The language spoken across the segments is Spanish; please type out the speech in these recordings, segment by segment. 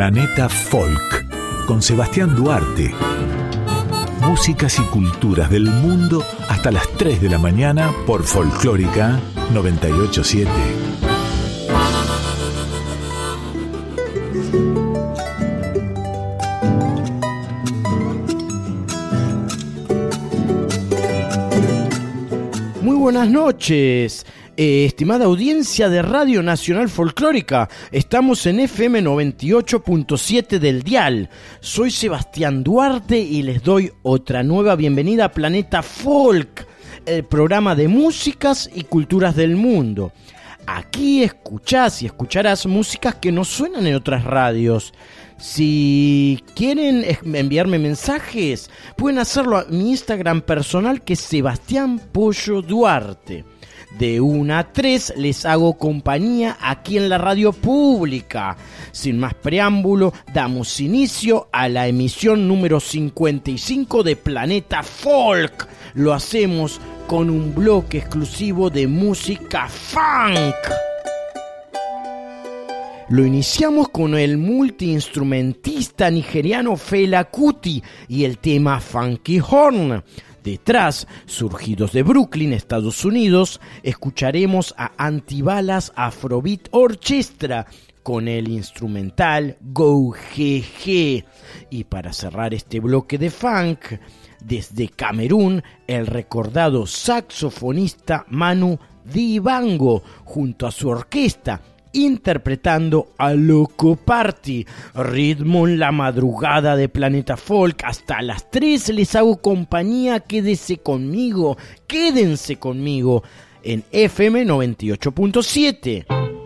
Planeta Folk con Sebastián Duarte. Músicas y culturas del mundo hasta las 3 de la mañana por Folclórica 987. Muy buenas noches. Eh, estimada audiencia de Radio Nacional Folclórica, estamos en FM 98.7 del Dial. Soy Sebastián Duarte y les doy otra nueva bienvenida a Planeta Folk, el programa de músicas y culturas del mundo. Aquí escuchás y escucharás músicas que no suenan en otras radios. Si quieren enviarme mensajes, pueden hacerlo a mi Instagram personal que es Sebastián Pollo Duarte. De 1 a 3 les hago compañía aquí en la radio pública. Sin más preámbulo, damos inicio a la emisión número 55 de Planeta Folk. Lo hacemos con un bloque exclusivo de música funk. Lo iniciamos con el multiinstrumentista nigeriano Fela Kuti y el tema Funky Horn. Detrás, surgidos de Brooklyn, Estados Unidos, escucharemos a Antibalas Afrobeat Orchestra con el instrumental Go GG. Y para cerrar este bloque de funk, desde Camerún, el recordado saxofonista Manu Dibango, junto a su orquesta, interpretando a Loco Party, ritmo en la madrugada de Planeta Folk. Hasta las 3 les hago compañía, quédese conmigo, quédense conmigo en FM 98.7.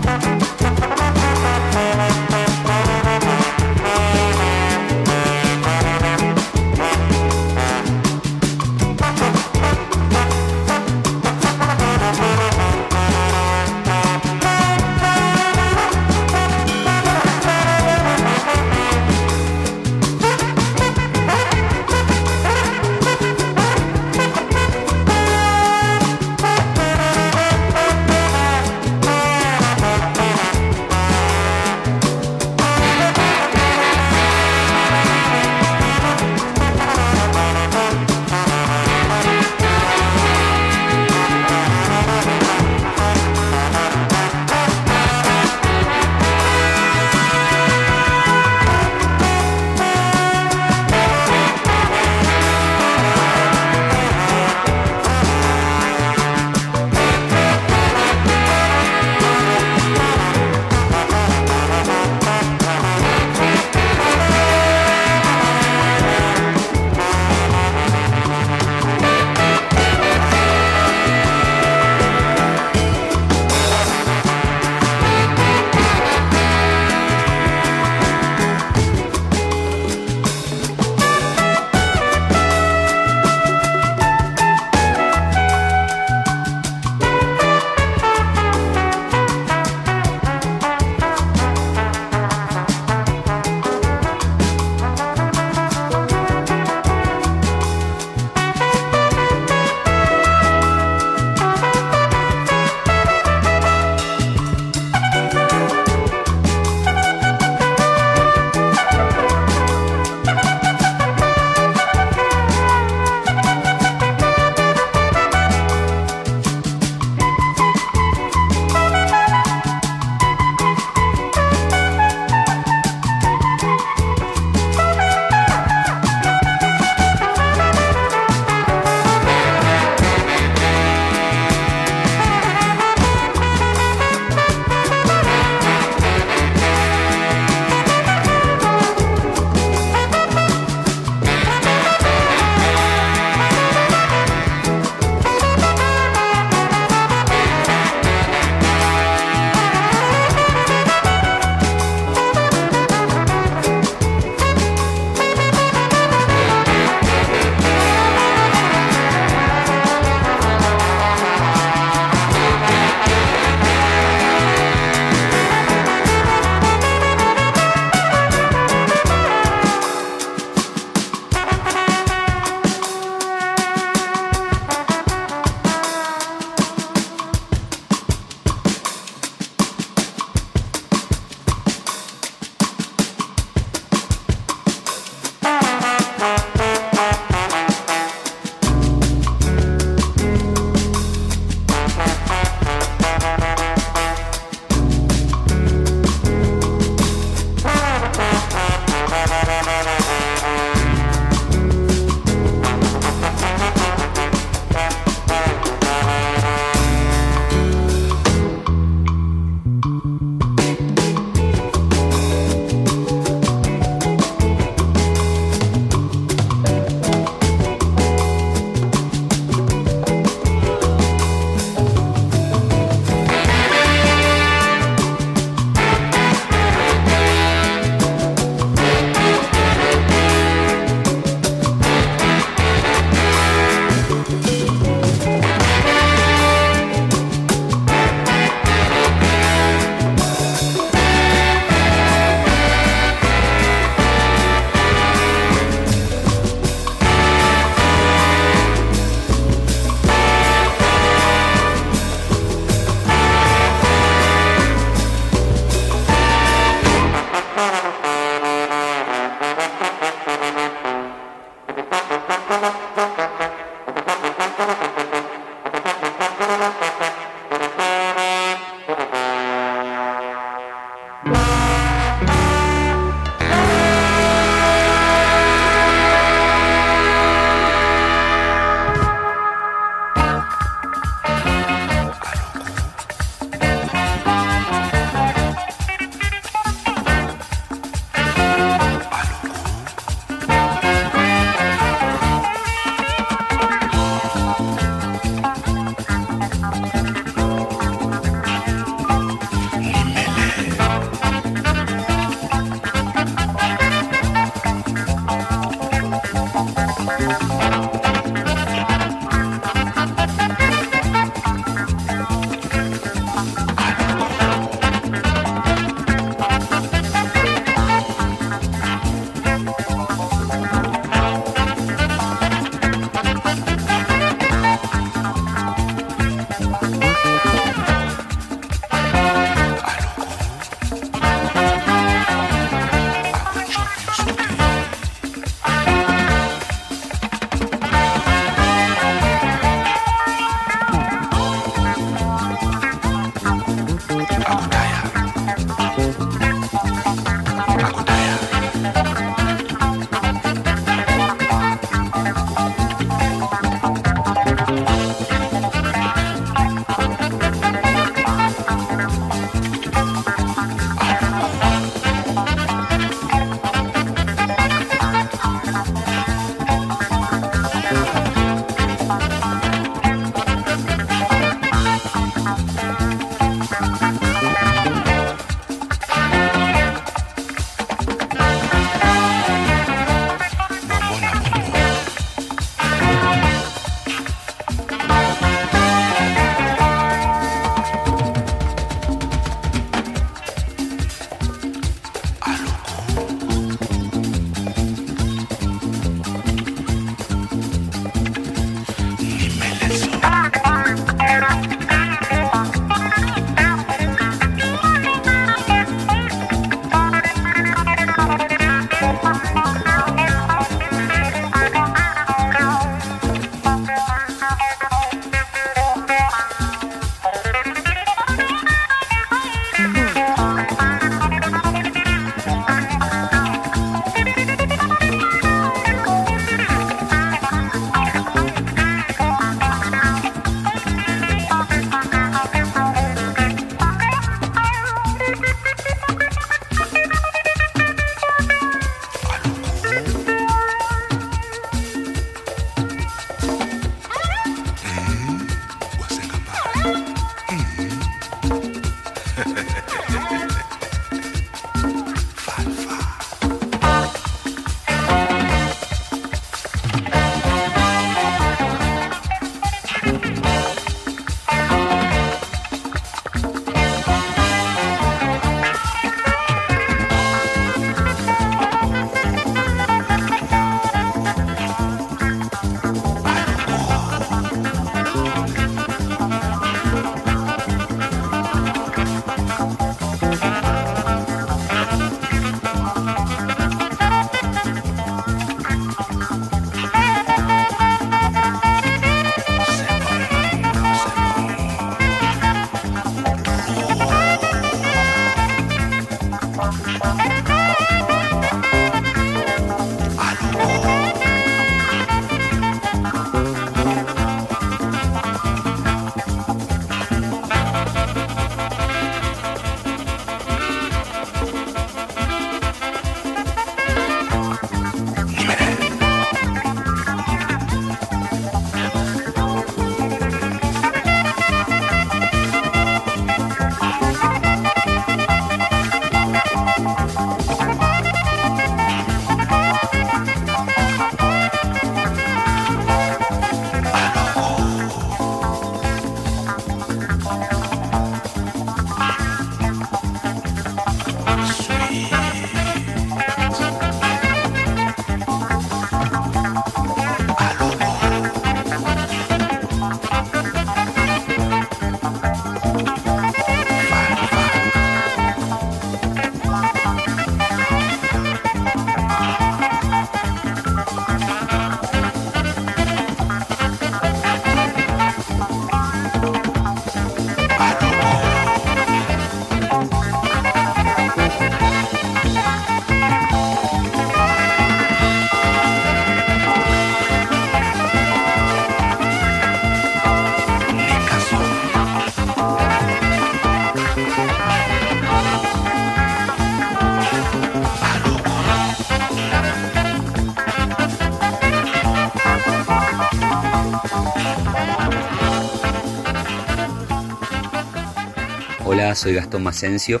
Soy Gastón Macencio.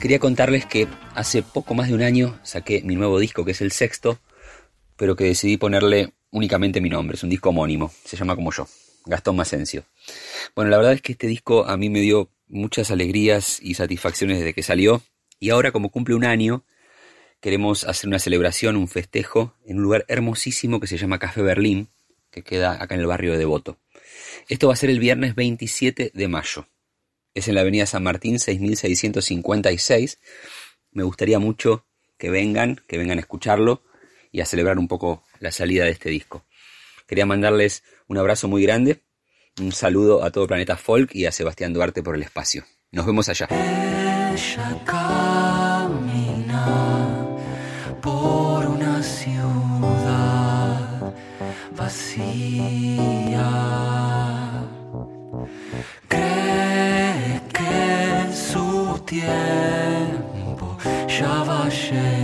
Quería contarles que hace poco más de un año saqué mi nuevo disco, que es el sexto, pero que decidí ponerle únicamente mi nombre. Es un disco homónimo, se llama como yo, Gastón Macencio. Bueno, la verdad es que este disco a mí me dio muchas alegrías y satisfacciones desde que salió. Y ahora, como cumple un año, queremos hacer una celebración, un festejo, en un lugar hermosísimo que se llama Café Berlín, que queda acá en el barrio de Devoto. Esto va a ser el viernes 27 de mayo es en la avenida San Martín 6656. Me gustaría mucho que vengan, que vengan a escucharlo y a celebrar un poco la salida de este disco. Quería mandarles un abrazo muy grande, un saludo a todo Planeta Folk y a Sebastián Duarte por el espacio. Nos vemos allá. Tiempo ya va a llegar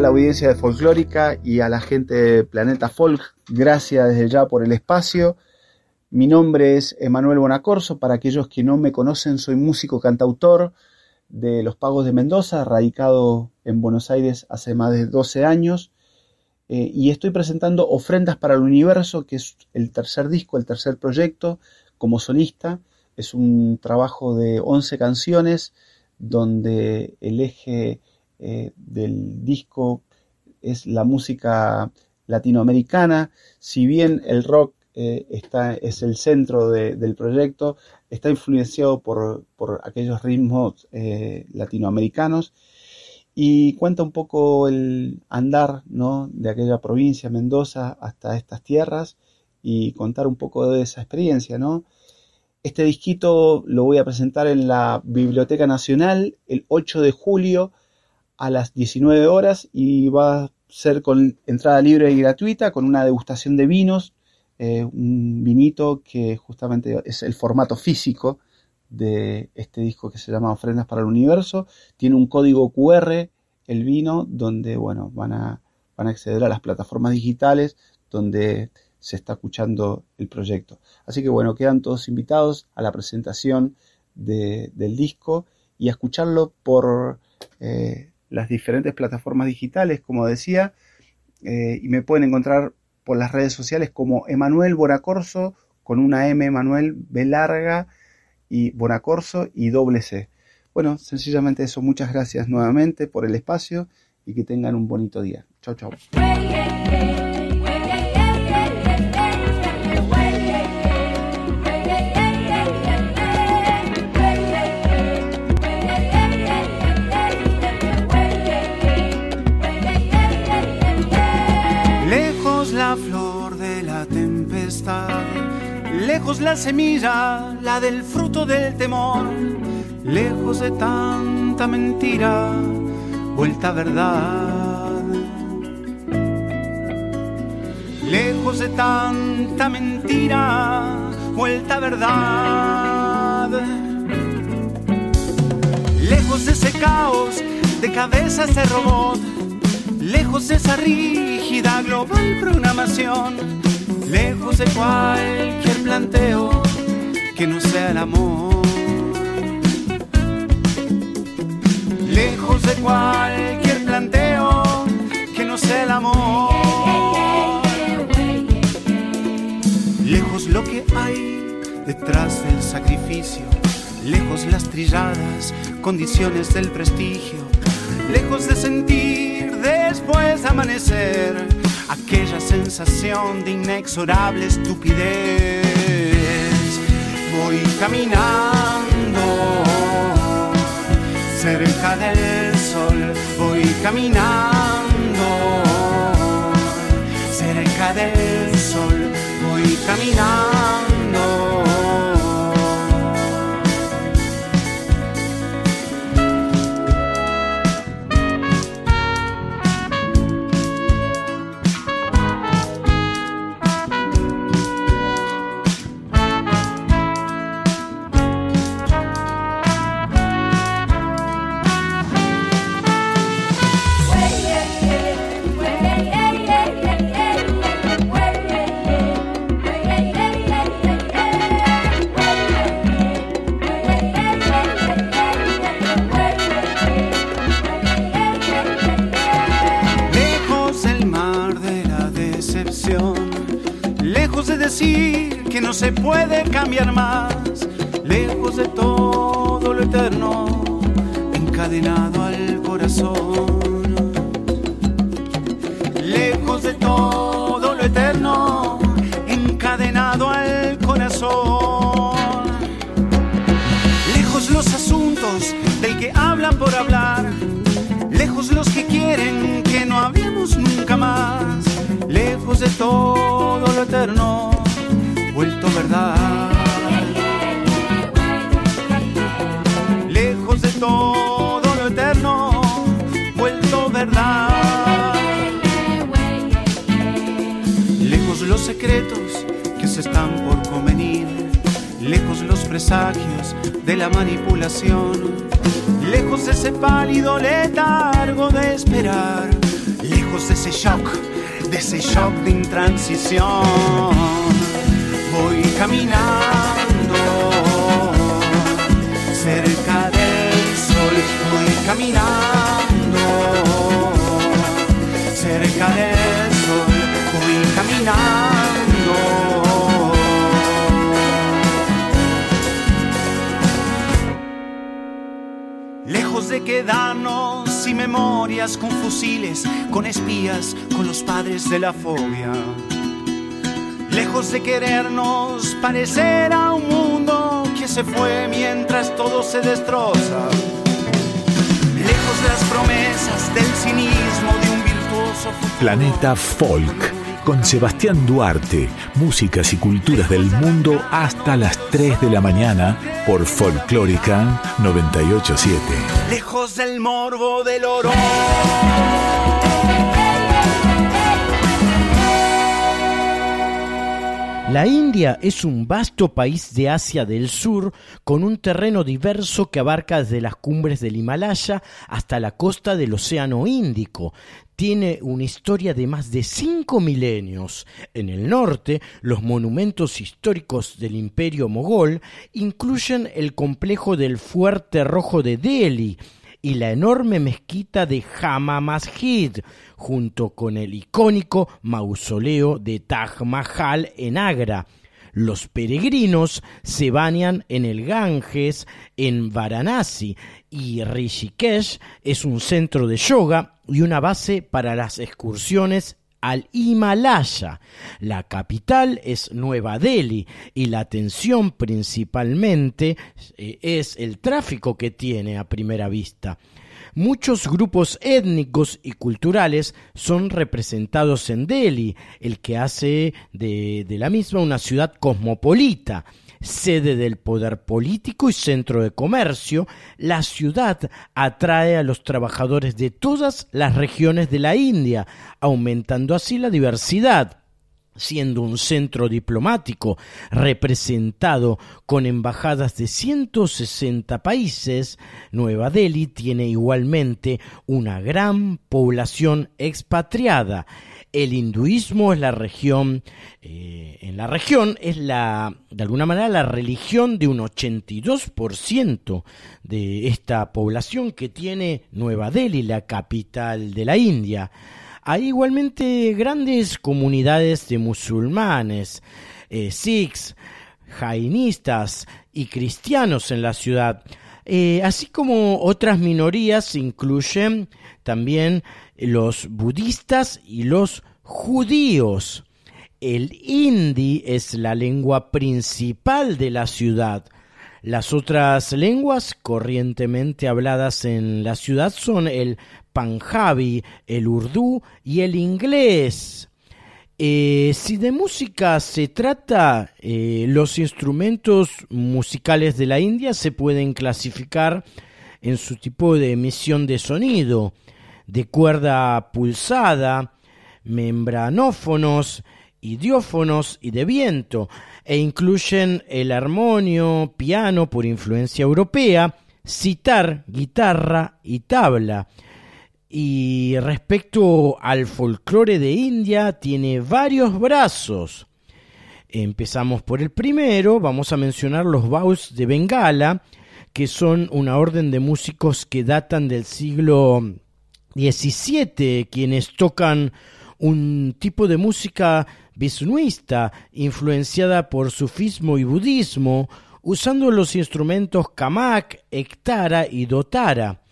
la audiencia de Folclórica y a la gente de Planeta Folk. Gracias desde ya por el espacio. Mi nombre es Emanuel Bonacorso. Para aquellos que no me conocen, soy músico cantautor de Los Pagos de Mendoza, radicado en Buenos Aires hace más de 12 años. Eh, y estoy presentando Ofrendas para el Universo, que es el tercer disco, el tercer proyecto como solista. Es un trabajo de 11 canciones donde el eje eh, del disco es la música latinoamericana. Si bien el rock eh, está, es el centro del proyecto, está influenciado por, aquellos ritmos eh, latinoamericanos y cuenta un poco el andar ¿no? de aquella provincia, Mendoza, hasta estas tierras y contar un poco de esa experiencia. ¿no? Este disquito lo voy a presentar en la Biblioteca Nacional el 8 de julio a las 19 horas y va a ser con entrada libre y gratuita, con una degustación de vinos, eh, un vinito que justamente es el formato físico de este disco que se llama Ofrendas para el Universo. Tiene un código QR, el vino, donde bueno, van a, van a acceder a las plataformas digitales donde se está escuchando el proyecto. Así que bueno, quedan todos invitados a la presentación del disco y a escucharlo por eh, las diferentes plataformas digitales, como decía, eh, y me pueden encontrar por las redes sociales como Emanuel Bonacorso, con una M, Emanuel B larga y Bonacorso y doble C. Bueno, sencillamente eso, muchas gracias nuevamente por el espacio y que tengan un bonito día. Chau, chau. Lejos la semilla, la del fruto del temor, lejos de tanta mentira, vuelta verdad. Lejos de tanta mentira, vuelta verdad. Lejos de ese caos de cabezas de robot, lejos de esa rígida global programación, lejos de cualquier planteo que no sea el amor. Lejos de cualquier planteo que no sea el amor. Lejos lo que hay detrás del sacrificio, lejos las trilladas condiciones del prestigio, lejos de sentir después de amanecer aquella sensación de inexorable estupidez. Voy caminando cerca del sol, voy caminando cerca del sol, voy caminando. Que no se puede cambiar más, lejos de todo lo eterno, encadenado al corazón. Lejos de todo lo eterno, encadenado al corazón. Lejos los asuntos del que hablan por hablar. Lejos los que quieren que no hablemos nunca más. Lejos de todo lo eterno, vuelto verdad. Lejos de todo lo eterno, vuelto verdad. Lejos los secretos que se están por convenir. Lejos los presagios de la manipulación. Lejos de ese pálido letargo de esperar. Lejos de ese shock, de ese shock de intransición. Voy caminando cerca del sol. Voy caminando cerca del sol. Voy caminando. Lejos de quedarnos sin memorias, con fusiles, con espías, con los padres de la fobia. Lejos de querernos parecer a un mundo que se fue mientras todo se destroza. Lejos de las promesas del cinismo de un virtuoso futuro. Planeta Folk con Sebastián Duarte, músicas y culturas del mundo hasta las 3 de la mañana por Folclórica 987. Lejos del morbo del oro. La India es un vasto país de Asia del Sur con un terreno diverso que abarca desde las cumbres del Himalaya hasta la costa del Océano Índico. Tiene una historia de más de cinco milenios. En el norte, los monumentos históricos del imperio mogol incluyen el complejo del Fuerte Rojo de Delhi, y la enorme mezquita de Jama Masjid, junto con el icónico mausoleo de Taj Mahal en Agra. Los peregrinos se bañan en el Ganges en Varanasi y Rishikesh es un centro de yoga y una base para las excursiones al Himalaya. La capital es Nueva Delhi y la atención principalmente eh, es el tráfico que tiene a primera vista. Muchos grupos étnicos y culturales son representados en Delhi, el que hace de, de la misma una ciudad cosmopolita sede del poder político y centro de comercio, la ciudad atrae a los trabajadores de todas las regiones de la India, aumentando así la diversidad siendo un centro diplomático representado con embajadas de 160 países, Nueva Delhi tiene igualmente una gran población expatriada el hinduismo es la región, eh, en la región es la, de alguna manera, la religión de un 82% de esta población que tiene Nueva Delhi, la capital de la India. Hay igualmente grandes comunidades de musulmanes, eh, sikhs, jainistas y cristianos en la ciudad. Eh, así como otras minorías incluyen también los budistas y los judíos. El hindi es la lengua principal de la ciudad. Las otras lenguas corrientemente habladas en la ciudad son el panjabi, el urdu y el inglés. Eh, si de música se trata, eh, los instrumentos musicales de la India se pueden clasificar en su tipo de emisión de sonido de cuerda pulsada, membranófonos, idiófonos y de viento, e incluyen el armonio, piano por influencia europea, citar, guitarra y tabla. Y respecto al folclore de India, tiene varios brazos. Empezamos por el primero, vamos a mencionar los baus de Bengala, que son una orden de músicos que datan del siglo 17 quienes tocan un tipo de música visnuista influenciada por sufismo y budismo, usando los instrumentos kamak, ektara y dotara.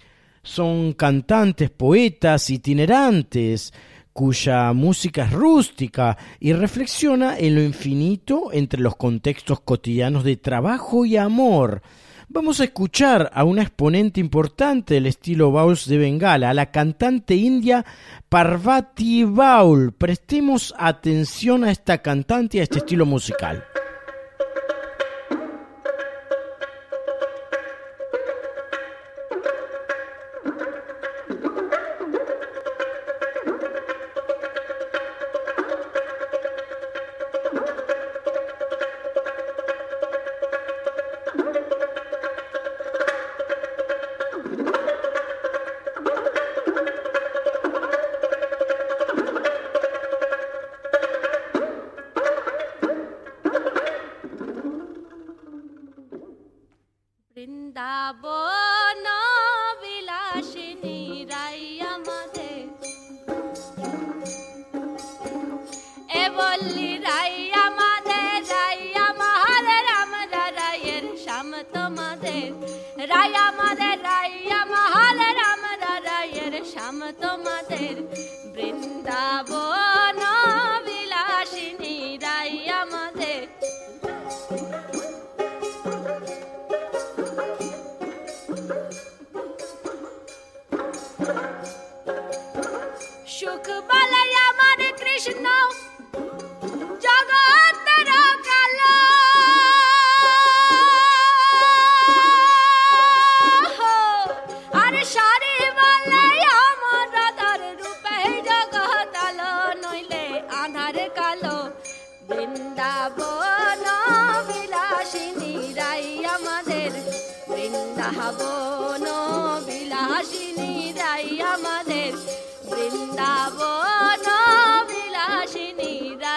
Son cantantes, poetas itinerantes, cuya música es rústica y reflexiona en lo infinito entre los contextos cotidianos de trabajo y amor, Vamos a escuchar a una exponente importante del estilo Baul de Bengala, a la cantante india Parvati Baul. Prestemos atención a esta cantante y a este estilo musical.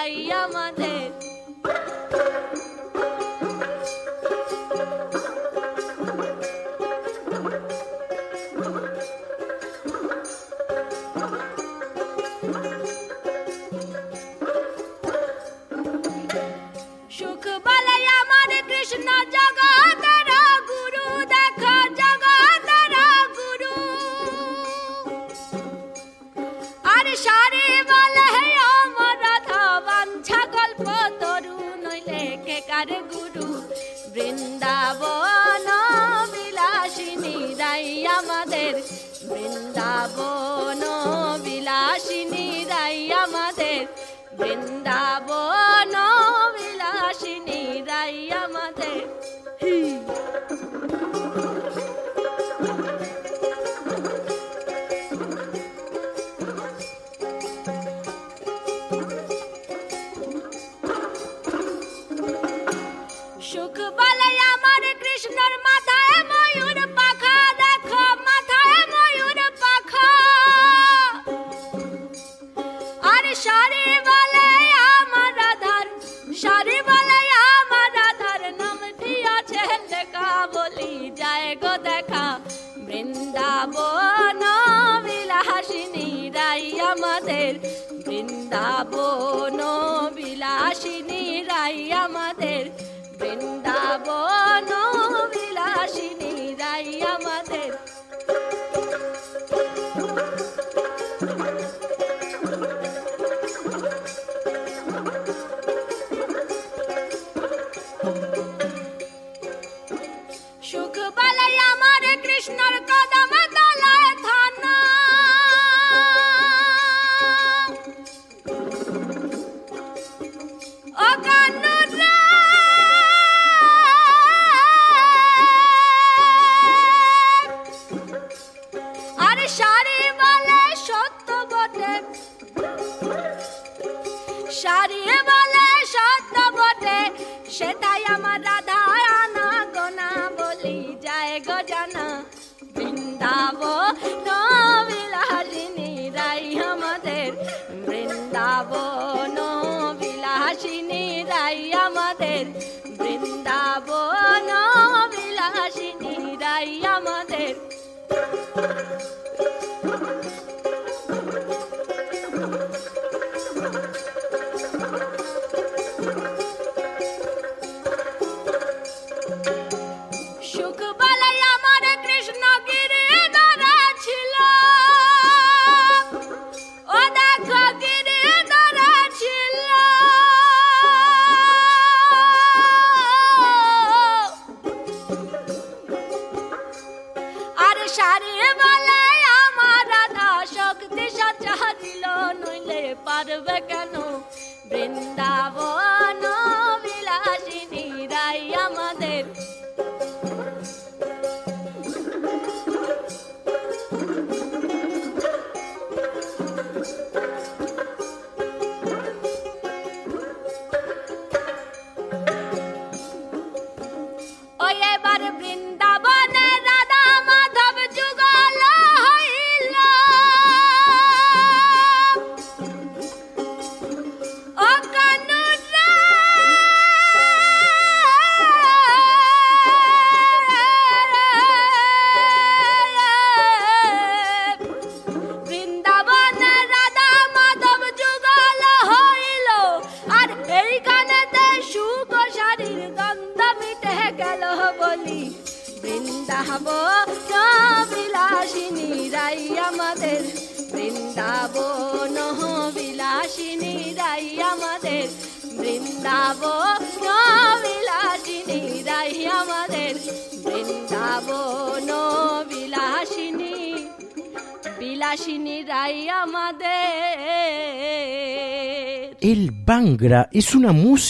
Ay, amate.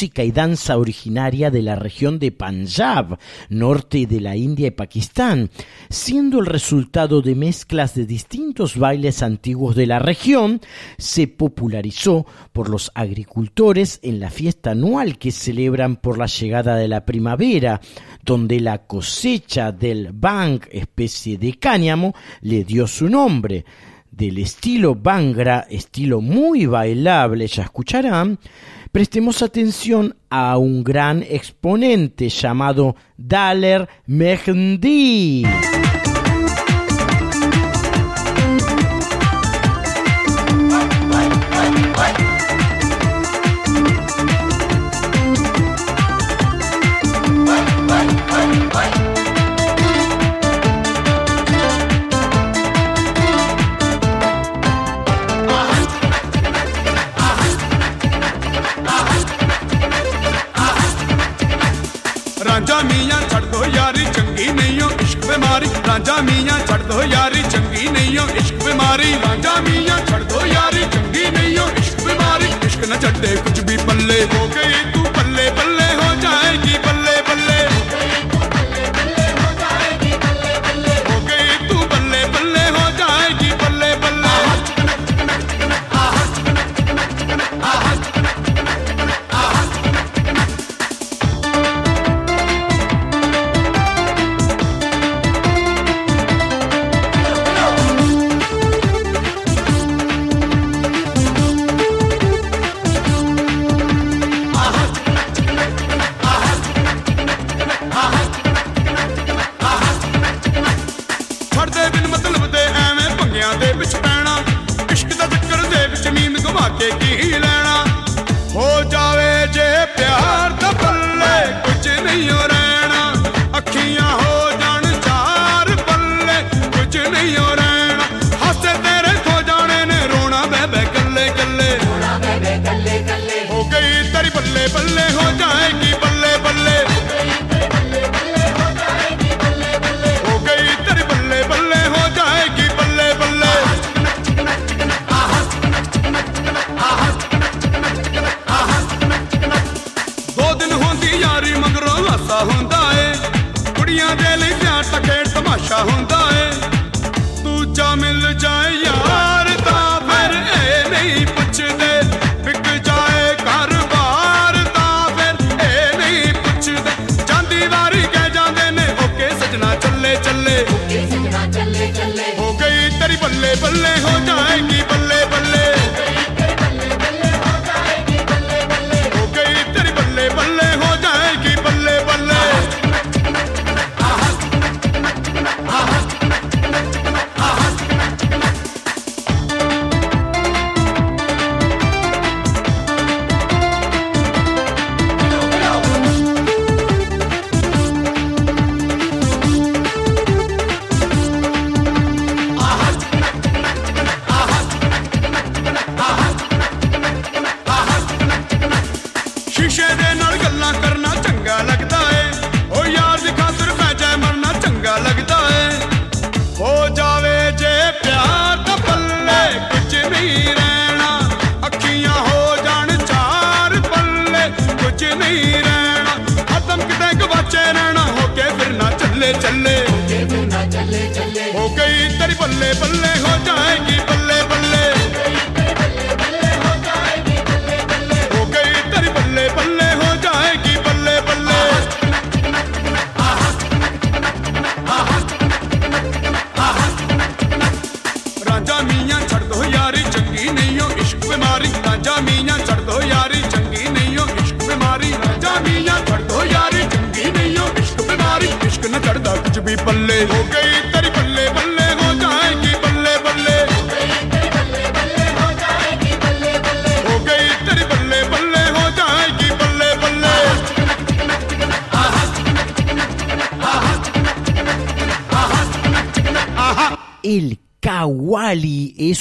música y danza originaria de la región de Punjab, norte de la India y Pakistán, siendo el resultado de mezclas de distintos bailes antiguos de la región, se popularizó por los agricultores en la fiesta anual que celebran por la llegada de la primavera, donde la cosecha del bang, especie de cáñamo, le dio su nombre. Del estilo Bangra, estilo muy bailable, ya escucharán, Prestemos atención a un gran exponente llamado Daler Mehdi. राजा छड़ दो यारी, चंगी नहीं हो इश्क बीमारी। राजा मिया, छड़ दो यारी, चंगी नहीं हो इश्क बीमारी। इश्क न चढ़ कुछ भी पल्ले हो गए तू पल्ले पल्ले। आशा हूँ तू चा मिल जाए यार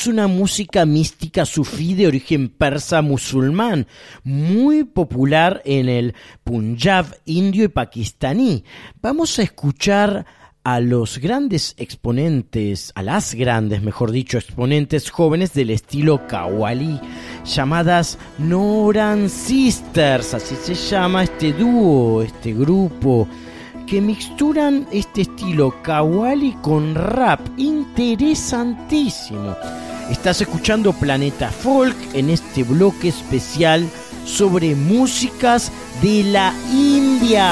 es una música mística sufí de origen persa musulmán, muy popular en el Punjab indio y pakistaní. Vamos a escuchar a los grandes exponentes, a las grandes, mejor dicho, exponentes jóvenes del estilo kawali, llamadas Noran Sisters, así se llama este dúo, este grupo, que mixturan este estilo kawali con rap, interesantísimo. Estás escuchando Planeta Folk en este bloque especial sobre músicas de la India.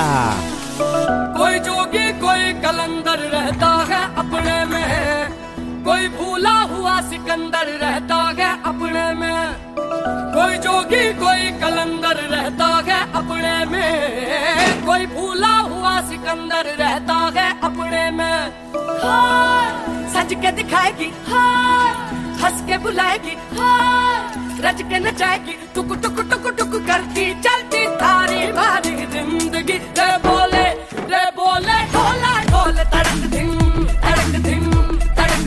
कोई जोगी कोई कलंदर रहता है अपने में कोई भूला हुआ सिकंदर रहता है अपने में कोई जोगी कोई कलंदर रहता है अपने में कोई भूला हुआ सिकंदर रहता है अपने में हाय सज के दिखाएगी हाय हंस के बुलाएगी हाय रज के नचाएगी टुक टुक टुक टुक करती चलती थारी मारी ज़िंदगी। रे बोले रे बोले ढोला ढोल तड़क धिम तड़क धिम तड़क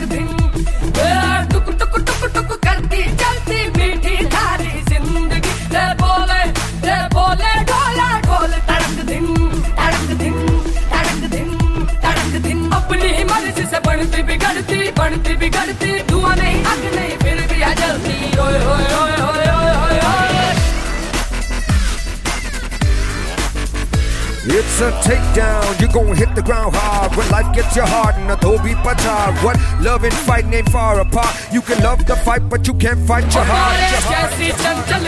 ए, टुक टुक टुक टुक करती चलती मीठी ज़िंदगी। रे बोले रे बोले ढोला ढोल तड़क धिम तड़क धिम तड़क धिम तड़क धिम अपनी ही मर्ज़ी से बढ़ती बिगड़ती बढ़ती बिगड़ती धुआँ नहीं आग नहीं फिर भी आ जलती ओए ओए ओए ओए ओए ओए ओए It's a takedown, you gon' hit the ground hard When life gets you hard and Adobe Pachar What love and fighting ain't far apart You can love the fight but you can't fight your heart, अरे your heart. कैसी चंचल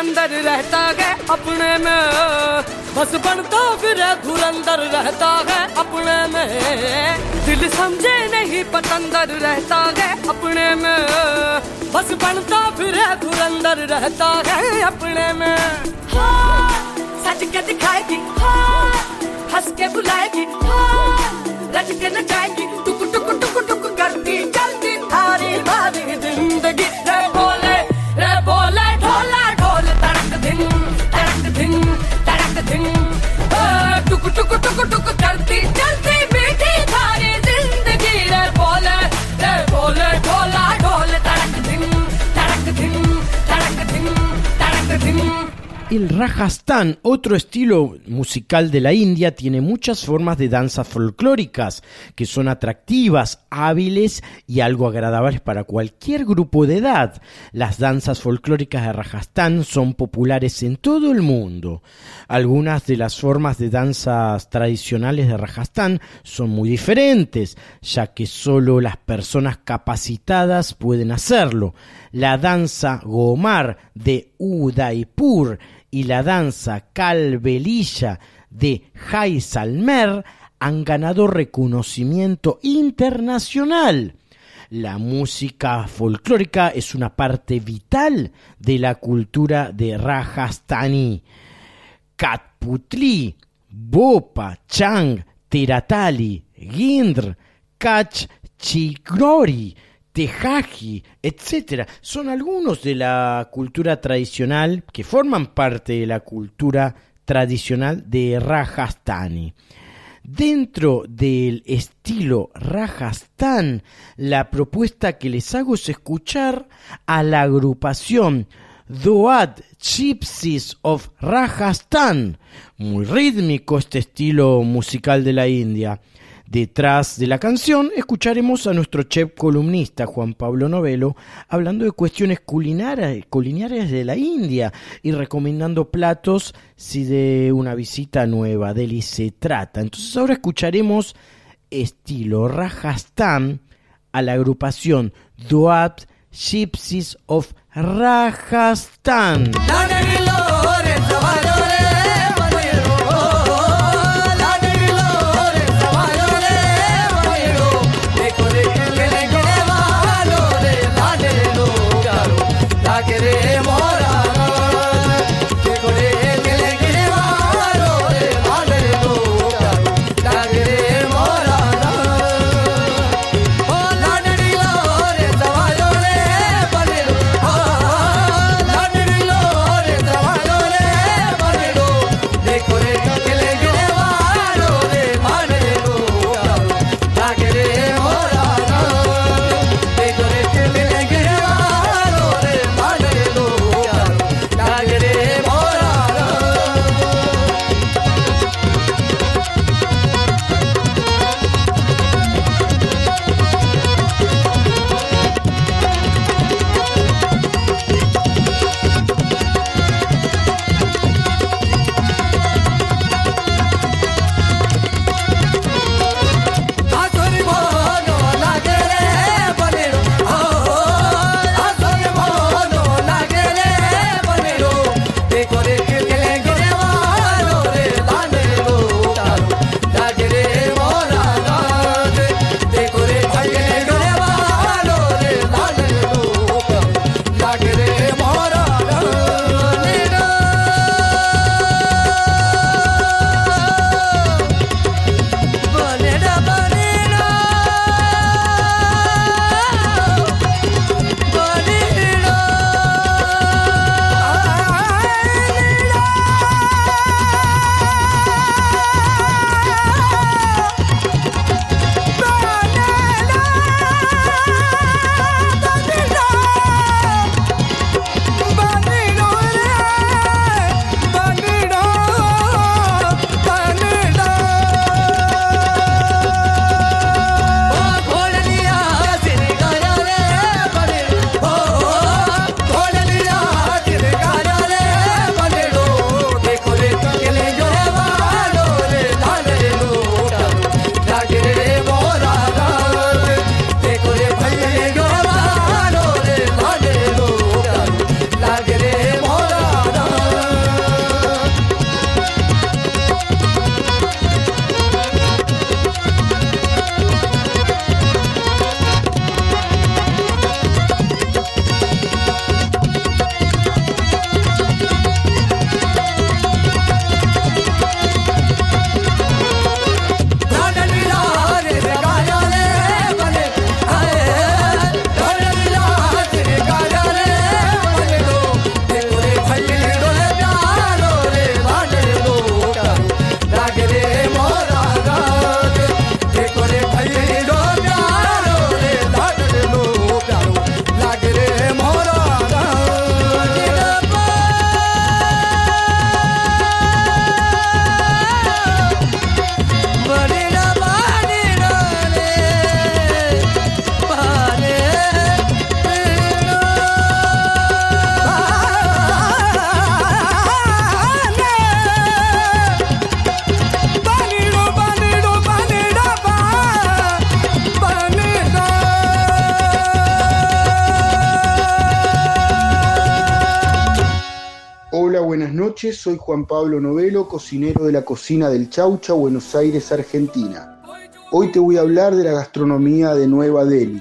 पतंदर रहता है अपने में। बस बनता फिर धुरंदर रहता है अपने में। दिल समझे नहीं पतंदर रहता है अपने में। बस बनता फिर धुरंदर रहता है अपने में। हाँ, सज के दिखाएगी। हाँ, हंस के बुलाएगी। हाँ, रच के नचाएगी। टुक टुक टुक टुक करती चलती थारी मारी ज़िंदगी। toco, toco, toco. El Rajasthan, otro estilo musical de la India, tiene muchas formas de danzas folclóricas que son atractivas, hábiles y algo agradables para cualquier grupo de edad. Las danzas folclóricas de Rajasthan son populares en todo el mundo. Algunas de las formas de danzas tradicionales de Rajasthan son muy diferentes, ya que solo las personas capacitadas pueden hacerlo. La danza Gomar de Udaipur y la danza Calvelilla de Jaisalmer han ganado reconocimiento internacional. La música folclórica es una parte vital de la cultura de Rajasthani. Katputli, Bopa, Chang, Teratali, Gindr, Kach, Chigrori, Tejaji, etc. Son algunos de la cultura tradicional que forman parte de la cultura tradicional de Rajasthani. Dentro del estilo Rajasthan, la propuesta que les hago es escuchar a la agrupación Doat Gypsies of Rajasthan. Muy rítmico este estilo musical de la India. Detrás de la canción escucharemos a nuestro chef columnista Juan Pablo Novelo hablando de cuestiones culinarias, de la India y recomendando platos si de una visita nueva Delhi se trata. Entonces ahora escucharemos estilo Rajasthan a la agrupación Doat Gypsies of Rajasthan. Juan Pablo Novelo, cocinero de la cocina del Chaucha, Buenos Aires, Argentina. Hoy te voy a hablar de la gastronomía de Nueva Delhi.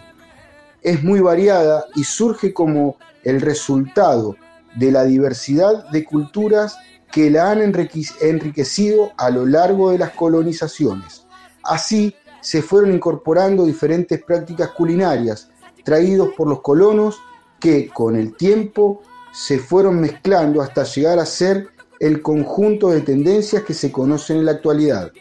Es muy variada y surge como el resultado de la diversidad de culturas que la han enriquecido a lo largo de las colonizaciones. Así se fueron incorporando diferentes prácticas culinarias traídos por los colonos que con el tiempo se fueron mezclando hasta llegar a ser el conjunto de tendencias que se conocen en la actualidad.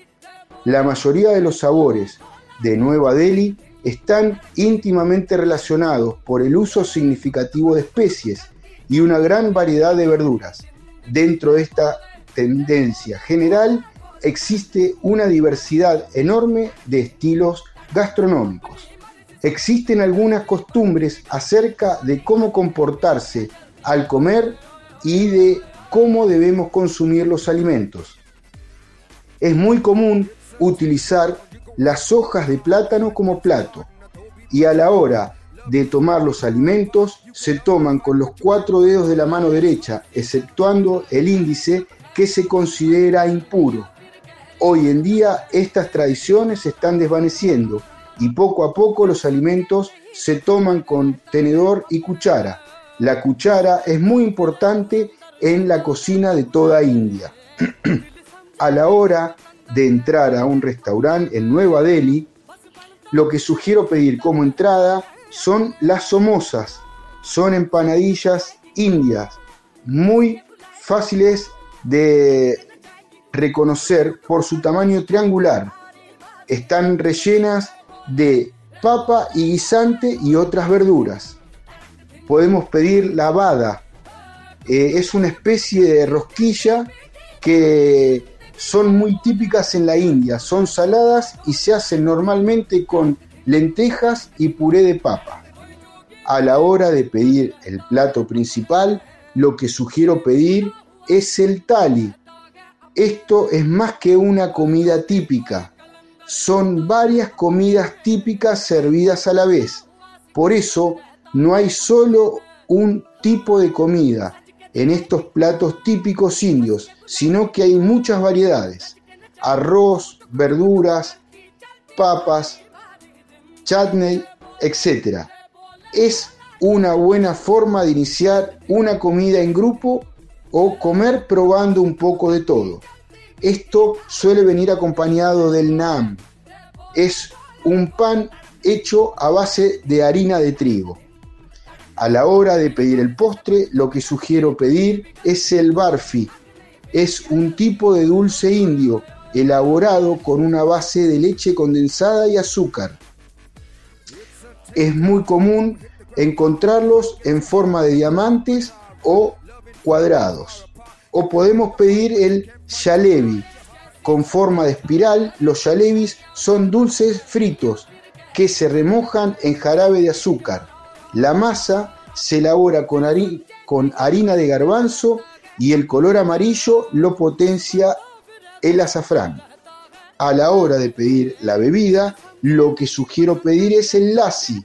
La mayoría de los sabores de Nueva Delhi están íntimamente relacionados por el uso significativo de especies y una gran variedad de verduras. Dentro de esta tendencia general existe una diversidad enorme de estilos gastronómicos. Existen algunas costumbres acerca de cómo comportarse al comer y de cómo debemos consumir los alimentos. Es muy común utilizar las hojas de plátano como plato y a la hora de tomar los alimentos se toman con los cuatro dedos de la mano derecha, exceptuando el índice que se considera impuro. Hoy en día estas tradiciones están desvaneciendo y poco a poco los alimentos se toman con tenedor y cuchara. La cuchara es muy importante en la cocina de toda India. a la hora de entrar a un restaurante en Nueva Delhi, lo que sugiero pedir como entrada son las somosas. Son empanadillas indias, muy fáciles de reconocer por su tamaño triangular. Están rellenas de papa y guisante y otras verduras. Podemos pedir lavada. Eh, es una especie de rosquilla que son muy típicas en la India. Son saladas y se hacen normalmente con lentejas y puré de papa. A la hora de pedir el plato principal, lo que sugiero pedir es el tali. Esto es más que una comida típica, son varias comidas típicas servidas a la vez. Por eso no hay solo un tipo de comida en estos platos típicos indios, sino que hay muchas variedades. Arroz, verduras, papas, chutney, etc. Es una buena forma de iniciar una comida en grupo o comer probando un poco de todo. Esto suele venir acompañado del naan. Es un pan hecho a base de harina de trigo. A la hora de pedir el postre, lo que sugiero pedir es el barfi. Es un tipo de dulce indio elaborado con una base de leche condensada y azúcar. Es muy común encontrarlos en forma de diamantes o cuadrados. O podemos pedir el Jalebi. Con forma de espiral, los jalebis son dulces fritos que se remojan en jarabe de azúcar. La masa se elabora con, harina de garbanzo y el color amarillo lo potencia el azafrán. A la hora de pedir la bebida, lo que sugiero pedir es el lassi.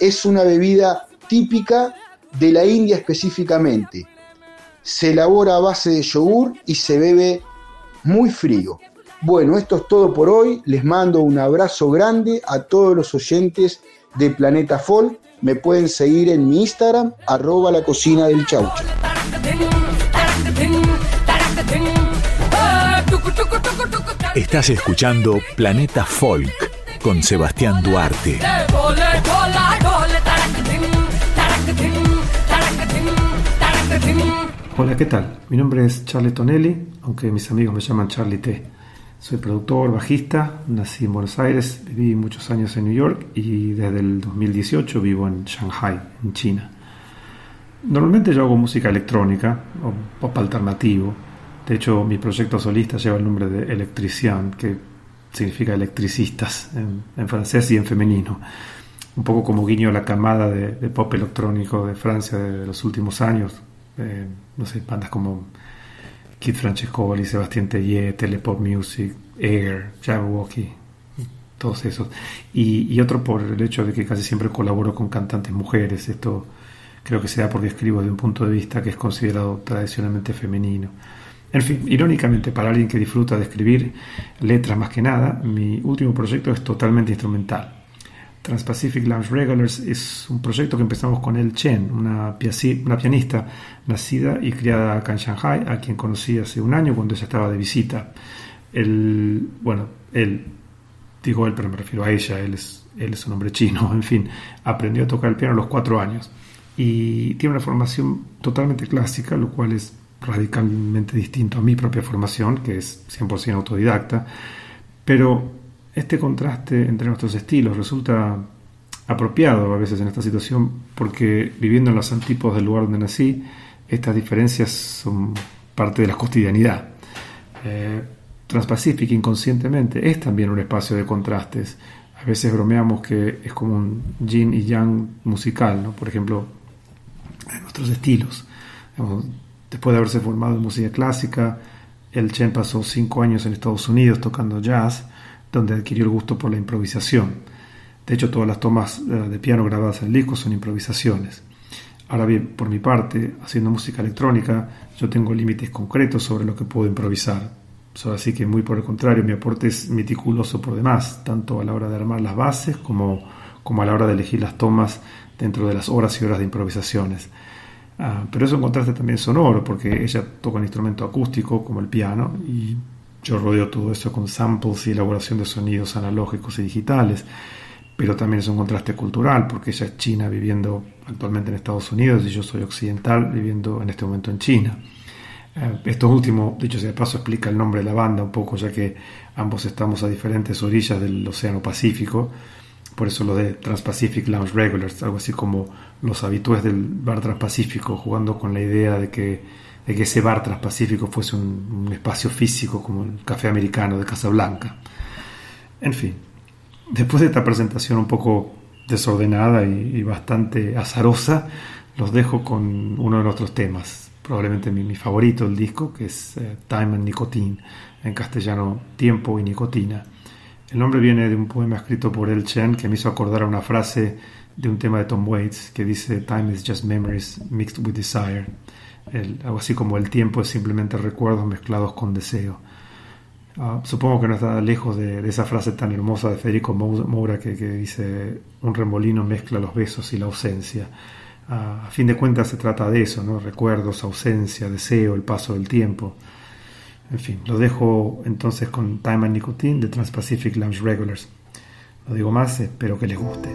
Es una bebida típica de la India específicamente se elabora a base de yogur y se bebe muy frío. Bueno, esto es todo por hoy. Les mando un abrazo grande a todos los oyentes de Planeta Folk. Me pueden seguir en mi Instagram, arroba la cocina del chaucho. Estás escuchando Planeta Folk con Sebastián Duarte. Hola, ¿qué tal? Mi nombre es Charlie Tonelli, aunque mis amigos me llaman Charlie T. Soy productor, bajista, nací en Buenos Aires, viví muchos años en New York y desde el 2018 vivo en Shanghai, en China. Normalmente yo hago música electrónica o pop alternativo. De hecho, mi proyecto solista lleva el nombre de Electrician, que significa electricistas en, francés y en femenino. Un poco como guiño a la camada de, de pop electrónico de Francia de los últimos años, eh, no sé, bandas como Kid Francescoli, Sebastián Tellier, Telepop Music, Air, Jabberwocky, todos esos. Y, otro por el hecho de que casi siempre colaboro con cantantes mujeres, esto Creo que sea porque escribo de un punto de vista que es considerado tradicionalmente femenino. En fin, irónicamente, para alguien que disfruta de escribir letras más que nada, mi último proyecto es totalmente instrumental. Trans-Pacific Lounge Regulars es un proyecto que empezamos con El Chen, una, una pianista nacida y criada acá en Shanghai, a quien conocí hace un año cuando ella estaba de visita. Él, bueno, él, digo él, pero me refiero a ella, él es, él es un hombre chino, en fin, aprendió a tocar el piano a los cuatro años. Y tiene una formación totalmente clásica, lo cual es radicalmente distinto a mi propia formación, que es 100% autodidacta, pero este contraste entre nuestros estilos resulta apropiado a veces en esta situación porque viviendo en los antípodos del lugar donde nací, estas diferencias son parte de la cotidianidad. Eh, inconscientemente es también un espacio de contrastes. A veces bromeamos que es como un yin y yang musical, ¿no? por ejemplo, en nuestros estilos. Después de haberse formado en música clásica, el Chen pasó cinco años en Estados Unidos tocando jazz donde adquirió el gusto por la improvisación. De hecho, todas las tomas eh, de piano grabadas en el disco son improvisaciones. Ahora bien, por mi parte, haciendo música electrónica, yo tengo límites concretos sobre lo que puedo improvisar. así que muy por el contrario, mi aporte es meticuloso por demás, tanto a la hora de armar las bases como, a la hora de elegir las tomas dentro de las horas y horas de improvisaciones. Ah, pero es un contraste también sonoro, porque ella toca un instrumento acústico como el piano y yo rodeo todo eso con samples y elaboración de sonidos analógicos y digitales, pero también es un contraste cultural, porque ella es china viviendo actualmente en Estados Unidos y yo soy occidental viviendo en este momento en China. Eh, esto último, dicho sea de paso, explica el nombre de la banda un poco, ya que ambos estamos a diferentes orillas del Océano Pacífico, por eso lo de Trans-Pacific Lounge Regulars, algo así como los habitués del bar Transpacífico, jugando con la idea de que de que ese bar transpacífico fuese un, espacio físico como el café americano de Casablanca. En fin, después de esta presentación un poco desordenada y, bastante azarosa, los dejo con uno de nuestros temas, probablemente mi, favorito del disco, que es eh, Time and Nicotine, en castellano Tiempo y Nicotina. El nombre viene de un poema escrito por El Chen que me hizo acordar a una frase de un tema de Tom Waits que dice Time is just memories mixed with desire algo así como el tiempo es simplemente recuerdos mezclados con deseo. Ah, supongo que no está lejos de, esa frase tan hermosa de Federico Moura que, dice un remolino mezcla los besos y la ausencia. Ah, a fin de cuentas se trata de eso, ¿no? recuerdos, ausencia, deseo, el paso del tiempo. En fin, lo dejo entonces con Time and Nicotine de Trans-Pacific Lounge Regulars. No digo más, espero que les guste.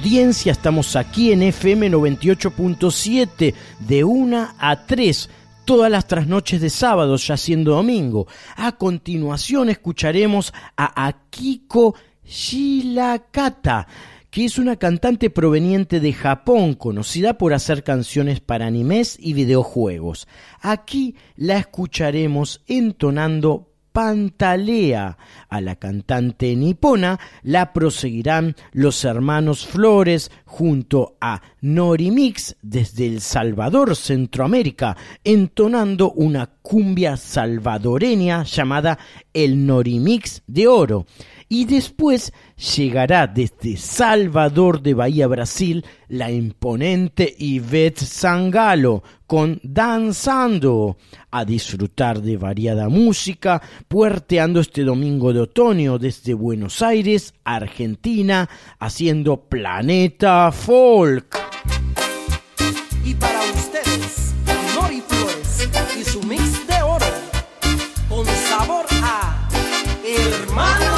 audiencia. Estamos aquí en FM 98.7 de 1 a 3 todas las trasnoches de sábado, ya siendo domingo. A continuación escucharemos a Akiko Shilakata que es una cantante proveniente de Japón, conocida por hacer canciones para animes y videojuegos. Aquí la escucharemos entonando Pantalea. A la cantante nipona la proseguirán los hermanos Flores junto a Norimix desde El Salvador, Centroamérica, entonando una cumbia salvadoreña llamada El Norimix de Oro. Y después llegará desde Salvador de Bahía, Brasil, la imponente Ivette Sangalo con Danzando, a disfrutar de variada música, puerteando este domingo de otoño desde Buenos Aires, Argentina, haciendo Planeta Folk. Y para ustedes, Nori Flores y su mix de oro, con sabor a hermana.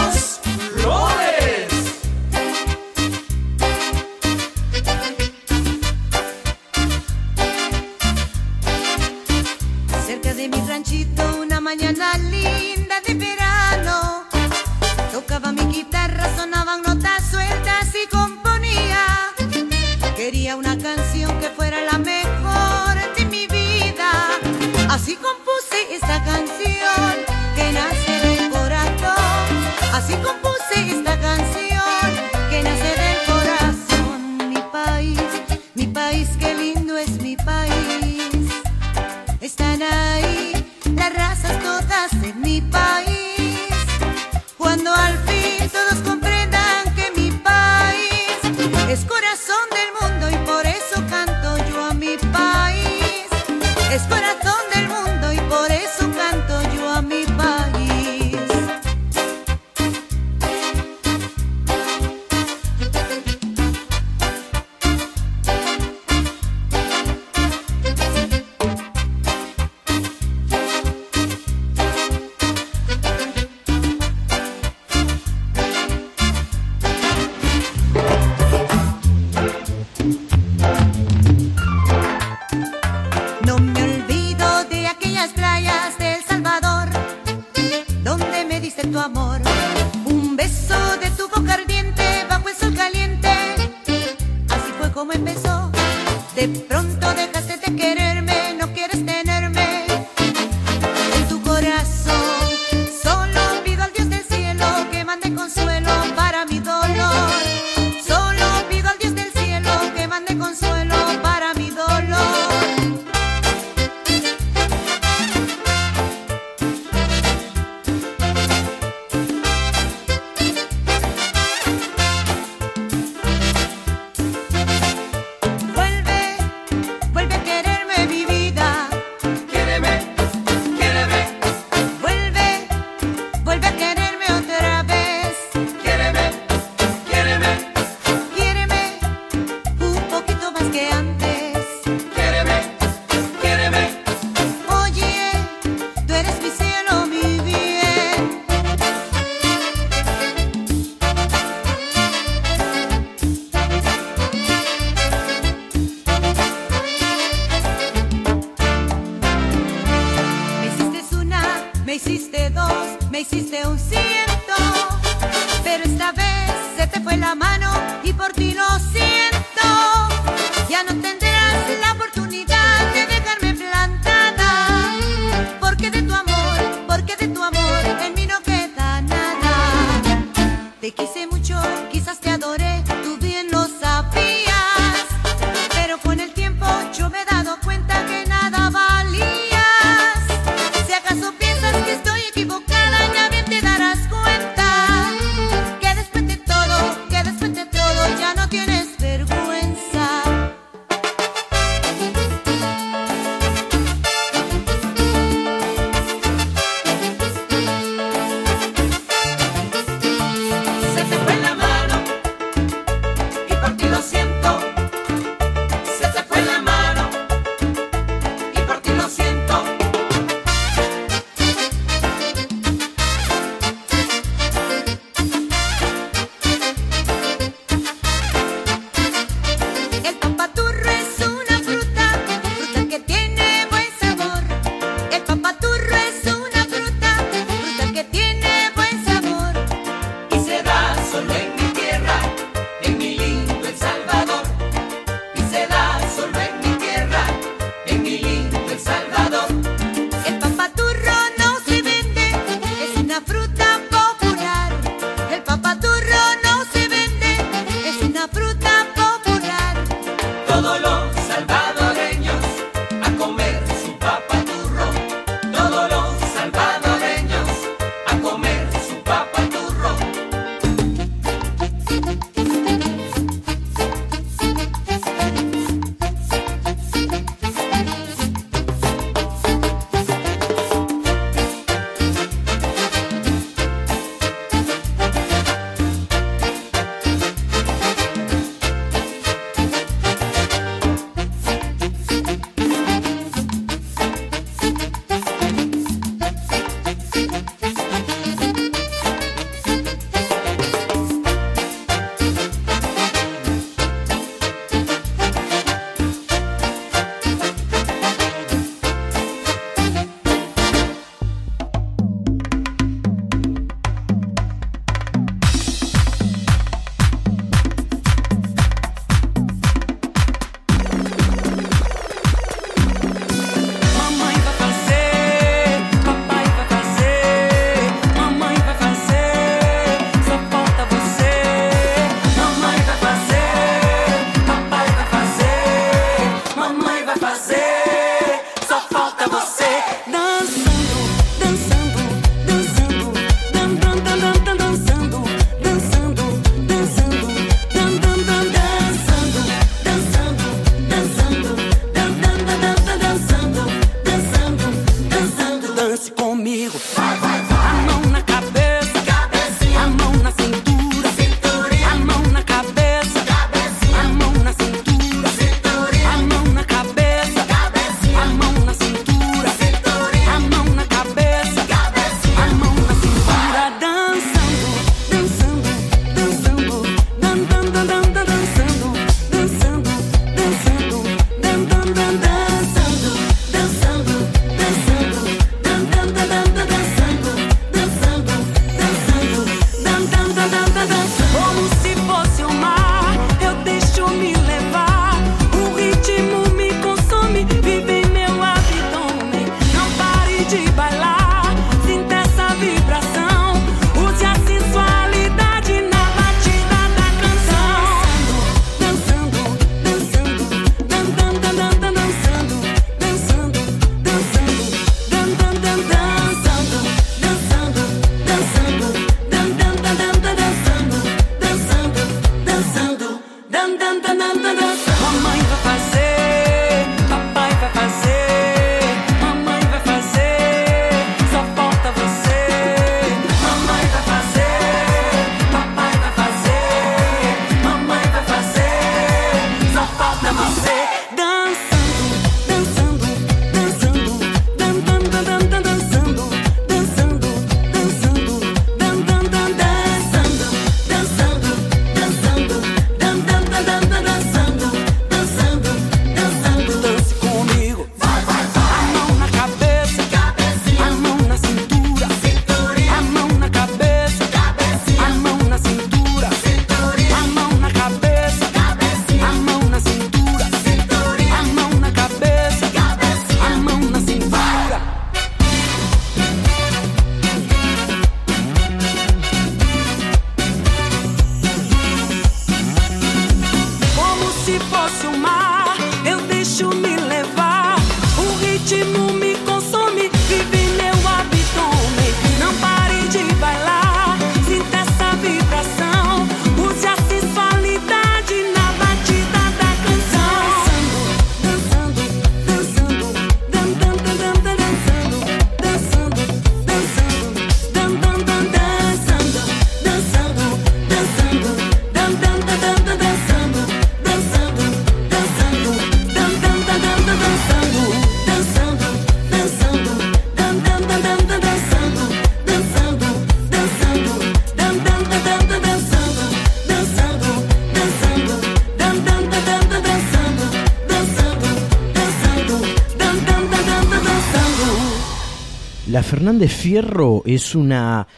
de Fierro es una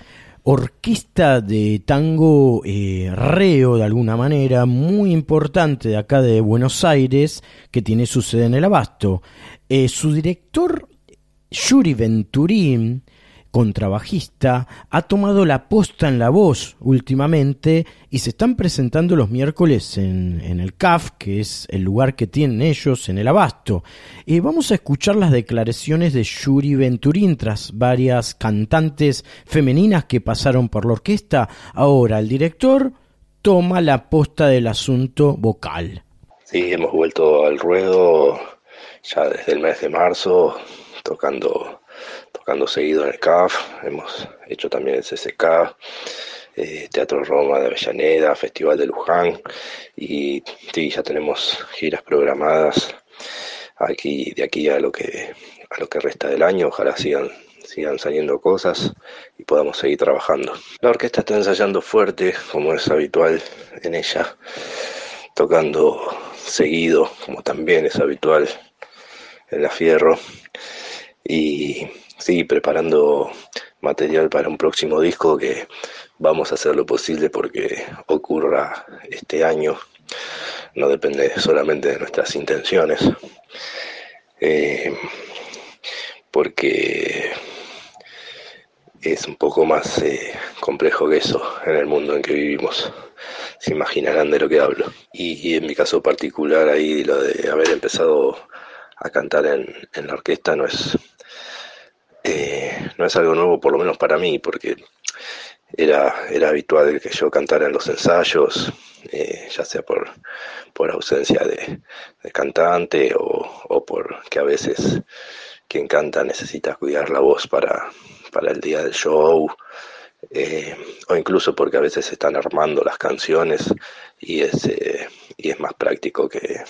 orquesta de tango eh, reo de alguna manera, muy importante de acá de Buenos Aires, que tiene su sede en el Abasto. Eh, su director, Yuri Venturín, contrabajista, ha tomado la posta en la voz últimamente y se están presentando los miércoles en, el CAF, que es el lugar que tienen ellos en el Abasto. Y vamos a escuchar las declaraciones de Yuri Venturín tras varias cantantes femeninas que pasaron por la orquesta. Ahora el director toma la posta del asunto vocal. Sí, hemos vuelto al ruedo ya desde el mes de marzo, tocando, tocando seguido en el CAF, hemos hecho también el CCK, eh, Teatro Roma de Avellaneda, Festival de Luján, y sí, ya tenemos giras programadas aquí, de aquí a lo que, a lo que resta del año, ojalá sigan sigan saliendo cosas y podamos seguir trabajando. La orquesta está ensayando fuerte, como es habitual en ella, tocando seguido, como también es habitual en la Fierro, y sí, preparando material para un próximo disco que vamos a hacer lo posible porque ocurra este año, no depende solamente de nuestras intenciones, eh, porque es un poco más eh, complejo que eso en el mundo en que vivimos. Se imaginarán de lo que hablo. Y, en mi caso particular, ahí lo de haber empezado a cantar en la orquesta no es, eh, no es algo nuevo, por lo menos para mí, porque era, era habitual que yo cantara en los ensayos, eh, ya sea por, por ausencia de, cantante o, o por que a veces quien canta necesita cuidar la voz para, para el día del show, eh, o incluso porque a veces se están armando las canciones y es, y es más práctico que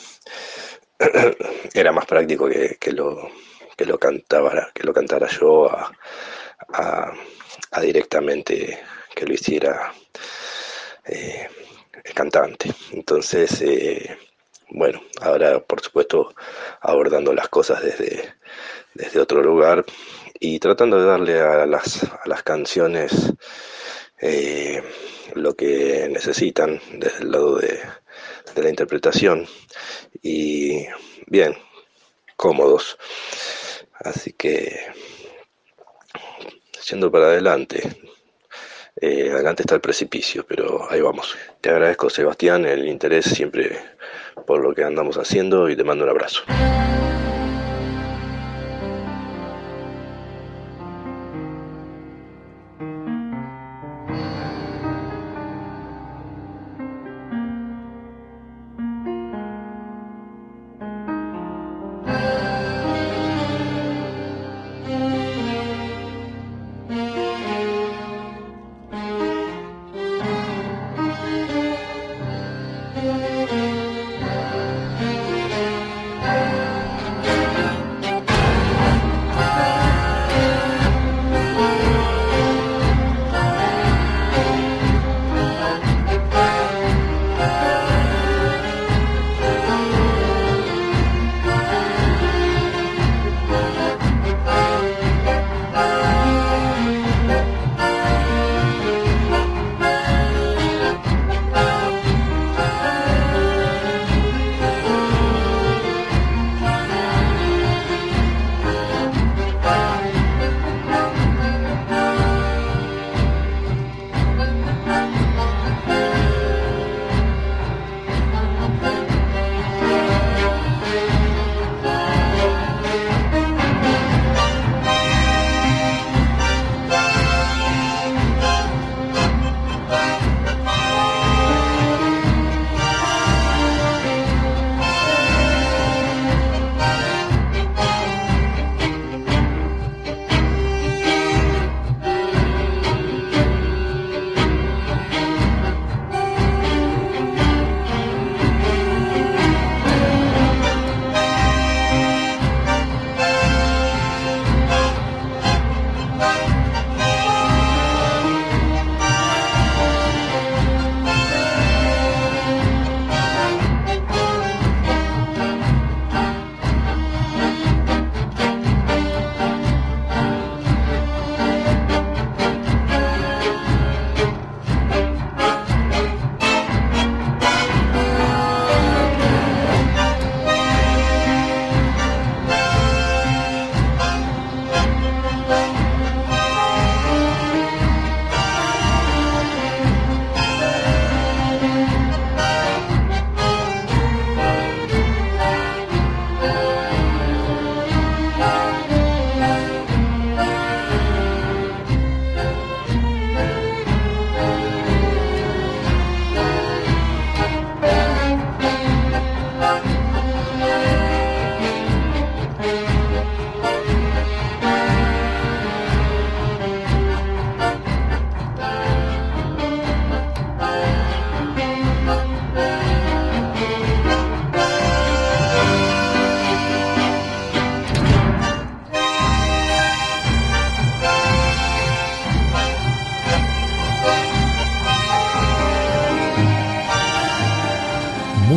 era más práctico que, que lo que lo cantaba que lo cantara yo a, a, a directamente que lo hiciera eh, el cantante entonces eh, bueno ahora por supuesto abordando las cosas desde desde otro lugar y tratando de darle a las, a las canciones eh, lo que necesitan desde el lado de, de la interpretación y bien, cómodos. Así que, yendo para adelante, eh, adelante está el precipicio, pero ahí vamos. Te agradezco, Sebastián, el interés siempre por lo que andamos haciendo y te mando un abrazo.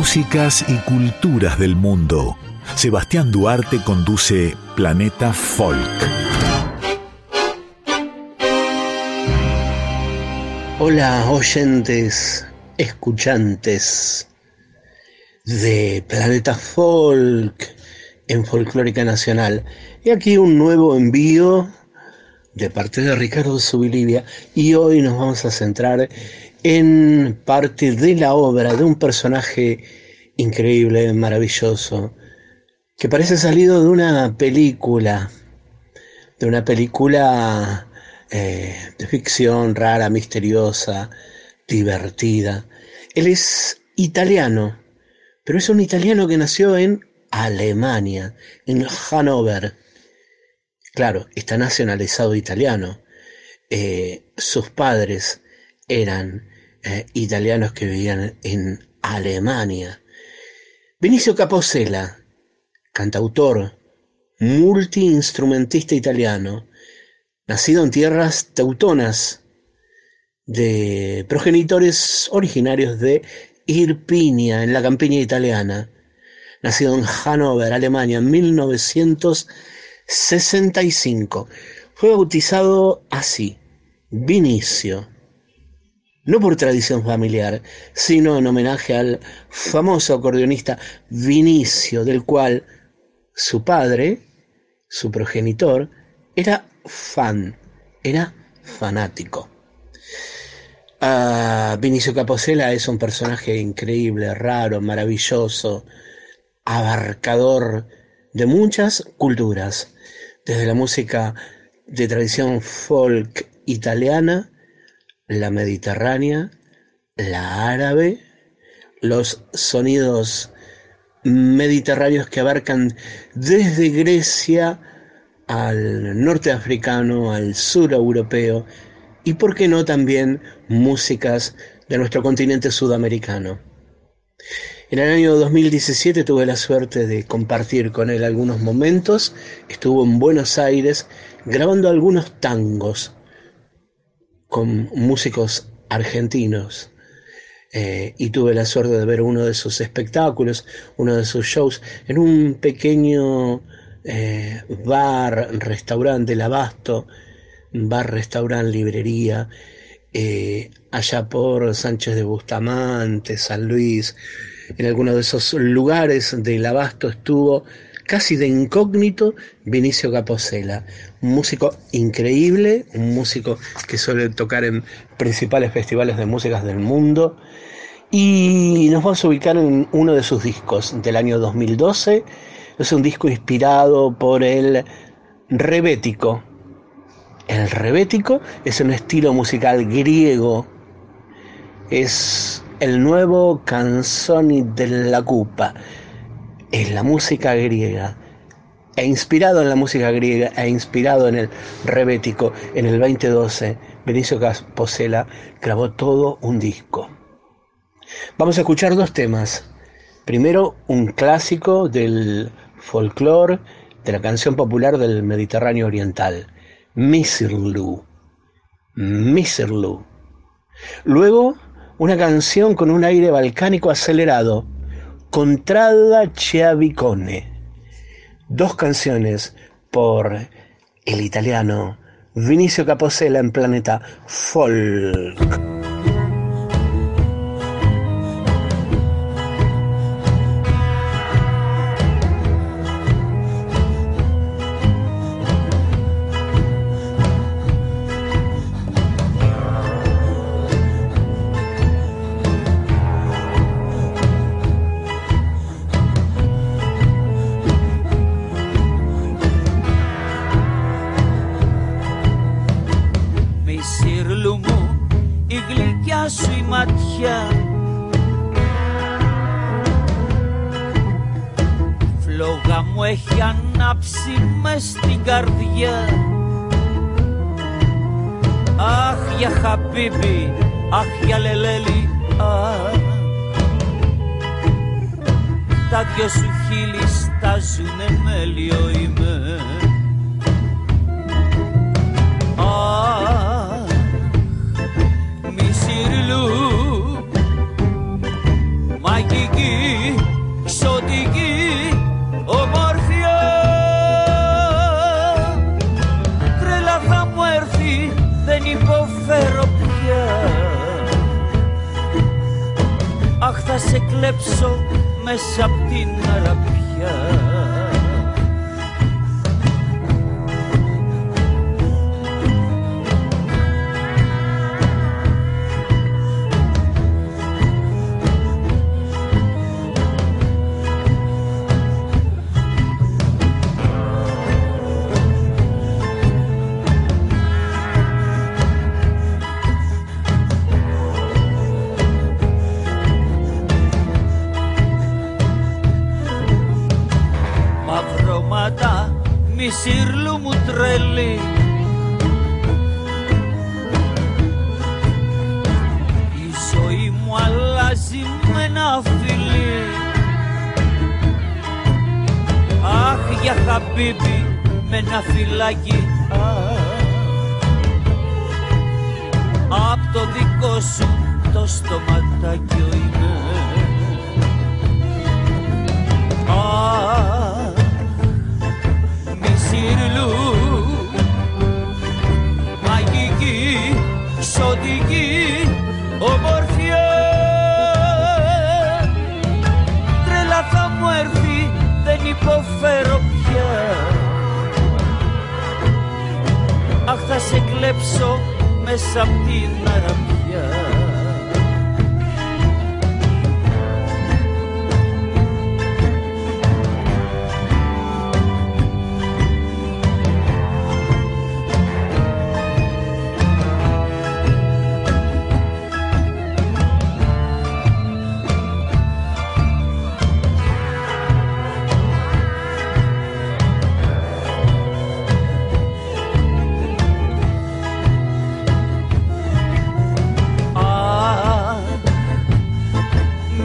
Músicas y culturas del mundo. Sebastián Duarte conduce Planeta Folk. Hola oyentes, escuchantes de Planeta Folk en Folclórica Nacional. Y aquí un nuevo envío de parte de Ricardo Subilivia y hoy nos vamos a centrar en parte de la obra de un personaje increíble, maravilloso, que parece salido de una película, de una película eh, de ficción rara, misteriosa, divertida. Él es italiano, pero es un italiano que nació en Alemania, en Hannover. Claro, está nacionalizado italiano. Eh, sus padres eran eh, italianos que vivían en Alemania. Vinicio Caposella, cantautor, multiinstrumentista italiano, nacido en tierras teutonas de progenitores originarios de Irpinia, en la campiña italiana, nacido en Hannover, Alemania, en 1965. Fue bautizado así, Vinicio, no por tradición familiar, sino en homenaje al famoso acordeonista Vinicio, del cual su padre, su progenitor, era fan, era fanático. Ah, Vinicio Caposella es un personaje increíble, raro, maravilloso, abarcador de muchas culturas, desde la música de tradición folk italiana, la mediterránea, la árabe, los sonidos mediterráneos que abarcan desde Grecia al norte africano, al sur europeo y, por qué no, también músicas de nuestro continente sudamericano. En el año 2017 tuve la suerte de compartir con él algunos momentos. Estuvo en Buenos Aires grabando algunos tangos con músicos argentinos. Eh, y tuve la suerte de ver uno de sus espectáculos, uno de sus shows, en un pequeño eh, bar, restaurante, el Abasto, bar, restaurante, librería, eh, allá por Sánchez de Bustamante, San Luis, en alguno de esos lugares del Abasto estuvo casi de incógnito Vinicio Caposella, un músico increíble, un músico que suele tocar en principales festivales de músicas del mundo. Y nos vamos a ubicar en uno de sus discos del año 2012. Es un disco inspirado por el rebético. El rebético es un estilo musical griego. Es el nuevo canzoni della Cupa. Es la música griega. E inspirado en la música griega, e inspirado en el rebético, en el 2012, Benicio Caposella grabó todo un disco. Vamos a escuchar dos temas. Primero, un clásico del folclore, de la canción popular del Mediterráneo Oriental, Misirlu. Misirlu. Luego, una canción con un aire balcánico acelerado, Contrada Chiavicone. Dos canciones por el italiano Vinicio Caposella en Planeta Folk.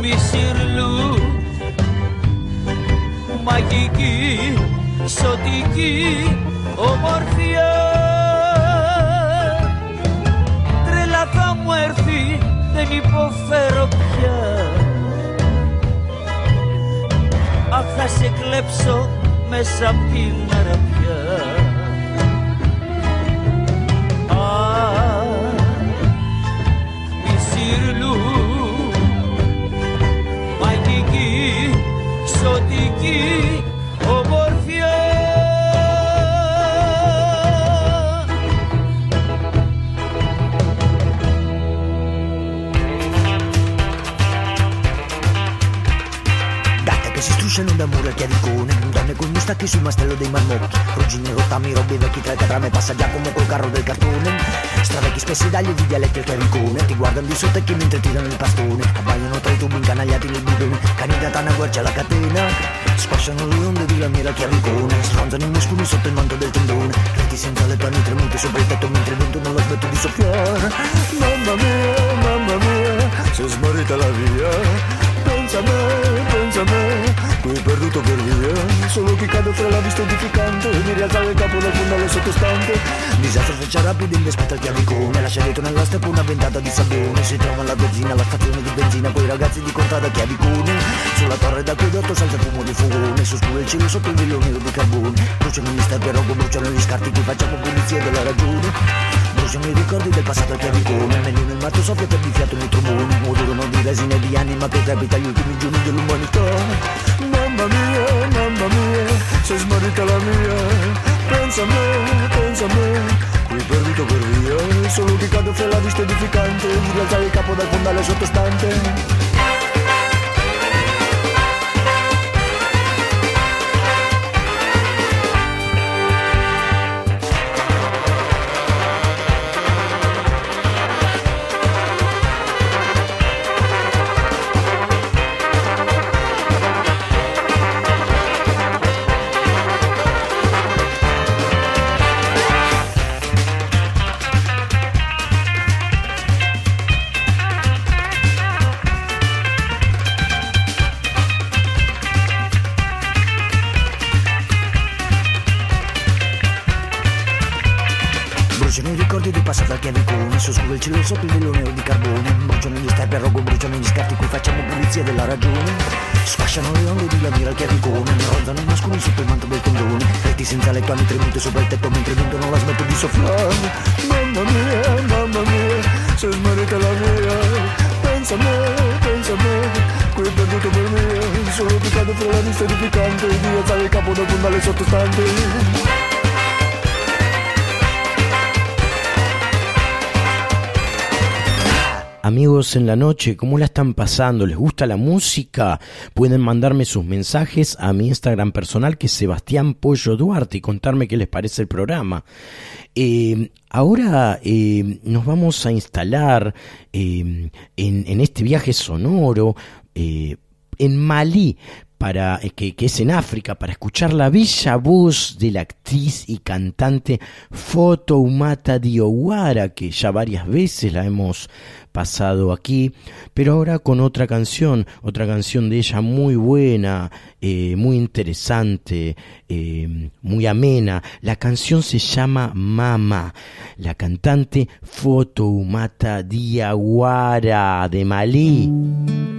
Μισήρλου Μαγική, σωτική ομορφιά. Τρέλα θα μου έρθει, δεν υποφέρω πια. Αχ θα σε κλέψω μέσα απ' την αραπιά Gatte che si strusciano da muro e chiavicone Donne con mustacchi sul mastello dei marmocchi. Ruggini, rottami, robbi vecchi tra trame Passa Giacomo col carro del cartone. Stravecchi spessi dagli di dialetti al chiavicone Ti guardano di sottecchi mentre tirano il bastone. Abbagliano tra i tubi incanagliati nel bidone. Cani da tana guardia alla catena. Squasciano le onde di lamiera al chiavicone Sfronzano i muscoli sotto il manto del tendone. Reti senza le panni tremuti sopra il tetto Mentre il vento non la smette di soffiare Mamma mia, mamma mia è smarrita la via. Pensa a me, pensa a me, qui perduto per via. Solo chi cade fra la vista edificante, mi rialzare il capo dal fondale sottostante. Disastro freccia rapido in aspetta il chiavicone, lascia dietro nella steppa una ventata di sabbione. Si trova alla benzina, la stazione di benzina, quei ragazzi di contrada chiavicone. Sulla torre d'acquedotto salta fumo di fugone, su scuro il cielo sotto il velo di carbone. Bruciano gli sterpi a rogo, bruciano gli scarti, qui facciamo pulizia della ragione. Bruciano i ricordi del passato al chiavicone, meglio nel matto soffia per il fiato nei tromboni. Odorano di resine di anima che trepita gli ultimi giorni dell'umanità. Mamma mia, mamma mia, sei smarrita la mia. Pensa a me, pensa a me, qui perduto per via. Solo chi cade fra la vista edificante, di rialzare il capo dal fondale sottostante. Reti senza letto, anni tremute sopra il tetto Mentre il vento non la smette di soffiare Mamma mia, mamma mia noches muérete la mía. Pénsame, pénsame, qui ho perduto per mia. Solo piccando fra la vista edificante, Dio sale il capo del fondale sottostante. Amigos en la noche, ¿cómo la están pasando? ¿Les gusta la música? Pueden mandarme sus mensajes a mi Instagram personal que es Sebastián Pollo Duarte y contarme qué les parece el programa. Eh, ahora eh, nos vamos a instalar eh, en, en este viaje sonoro en Malí, para, eh, que, es en África, para escuchar la bella voz de la actriz y cantante Foto Umata Diowara, que ya varias veces la hemos pasado aquí, pero ahora con otra canción, otra canción de ella muy buena, eh, muy interesante, eh, muy amena. La canción se llama Mama. La cantante Foto Umata Diawara de Malí.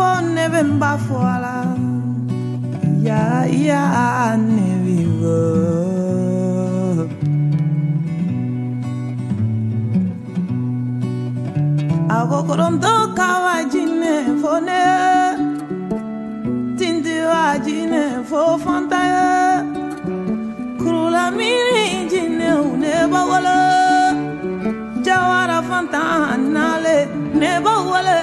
bafo nebe mbafo ala ya ya nebivo agokoronto kawajine fone tindiwajine fo fontaye kurula miri jine une bawala jawara fantanale ne bawala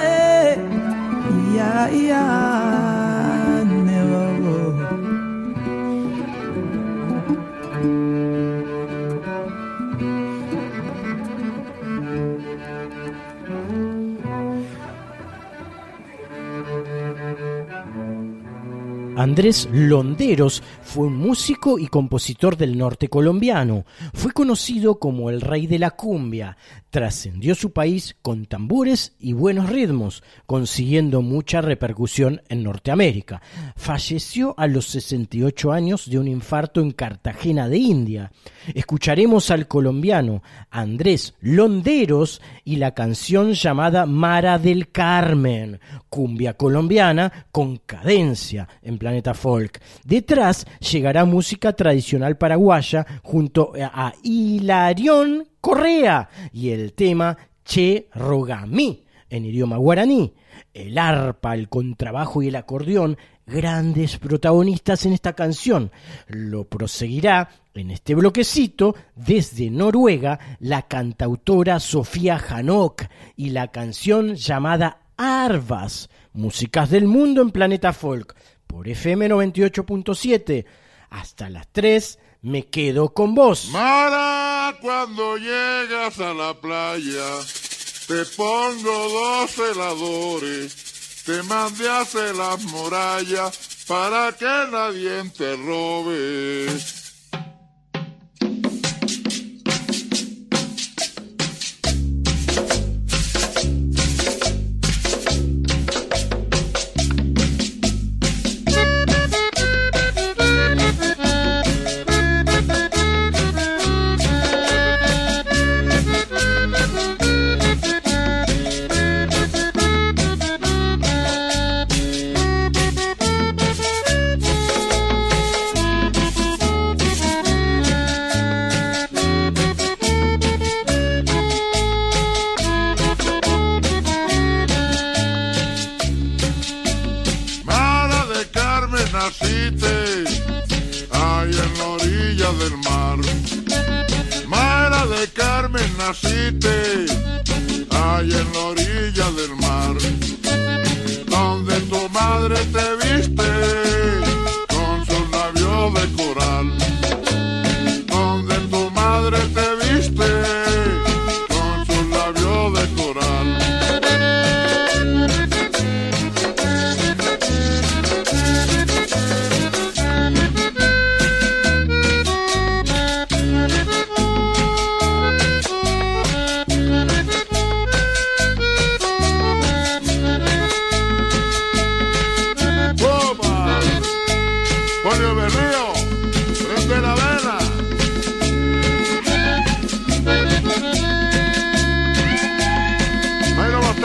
Andrés Londeros fue un músico y compositor del norte colombiano. Fue conocido como el rey de la cumbia. Trascendió su país con tambores y buenos ritmos, consiguiendo mucha repercusión en Norteamérica. Falleció a los 68 años de un infarto en Cartagena de India. Escucharemos al colombiano Andrés Londeros y la canción llamada Mara del Carmen, cumbia colombiana con cadencia en Planeta Folk. Detrás llegará música tradicional paraguaya junto a Hilarión Correa y el tema Che Rogamí en idioma guaraní. El arpa, el contrabajo y el acordeón, grandes protagonistas en esta canción. Lo proseguirá en este bloquecito desde Noruega la cantautora Sofía Hanok y la canción llamada Arvas, músicas del mundo en Planeta Folk, por FM 98.7. Hasta las 3 me quedo con vos. Mara, cuando llegas a la playa, te pongo dos heladores, te mandé a hacer las murallas para que nadie te robe.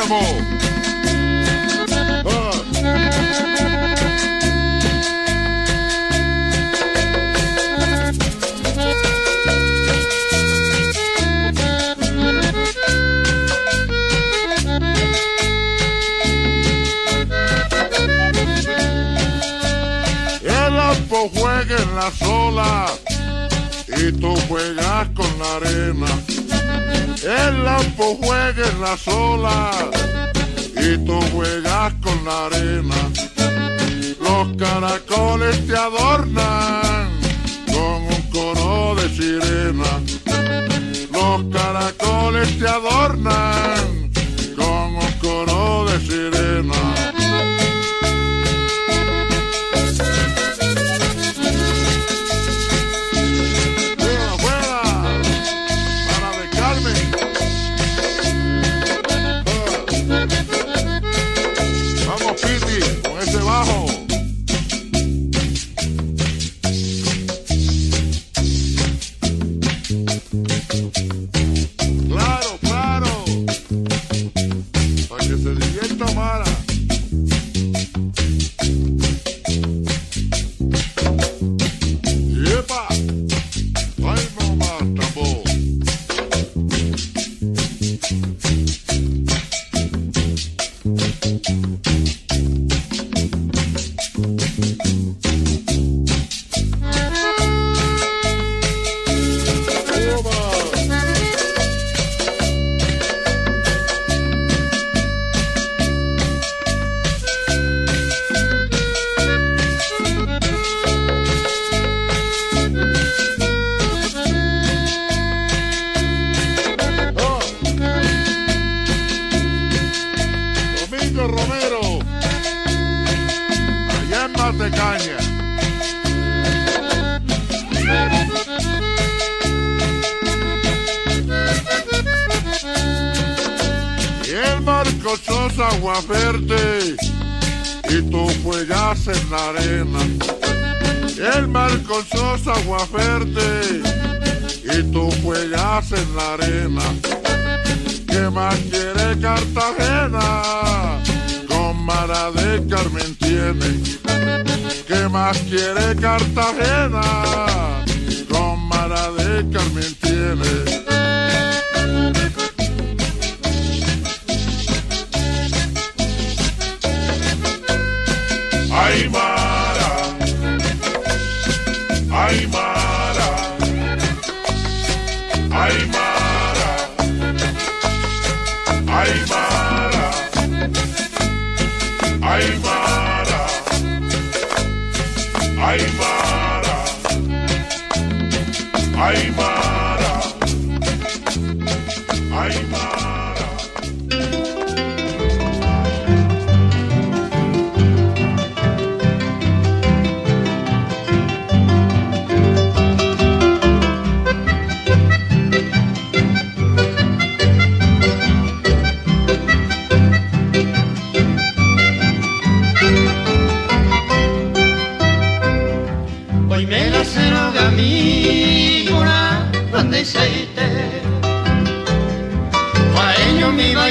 Matamos. El ampo juega en las olas y tú juegas con la arena. El lampo juega en las olas y tú juegas con la arena. Los caracoles te adornan con un coro de sirena. Los caracoles te adornan con un coro de sirena.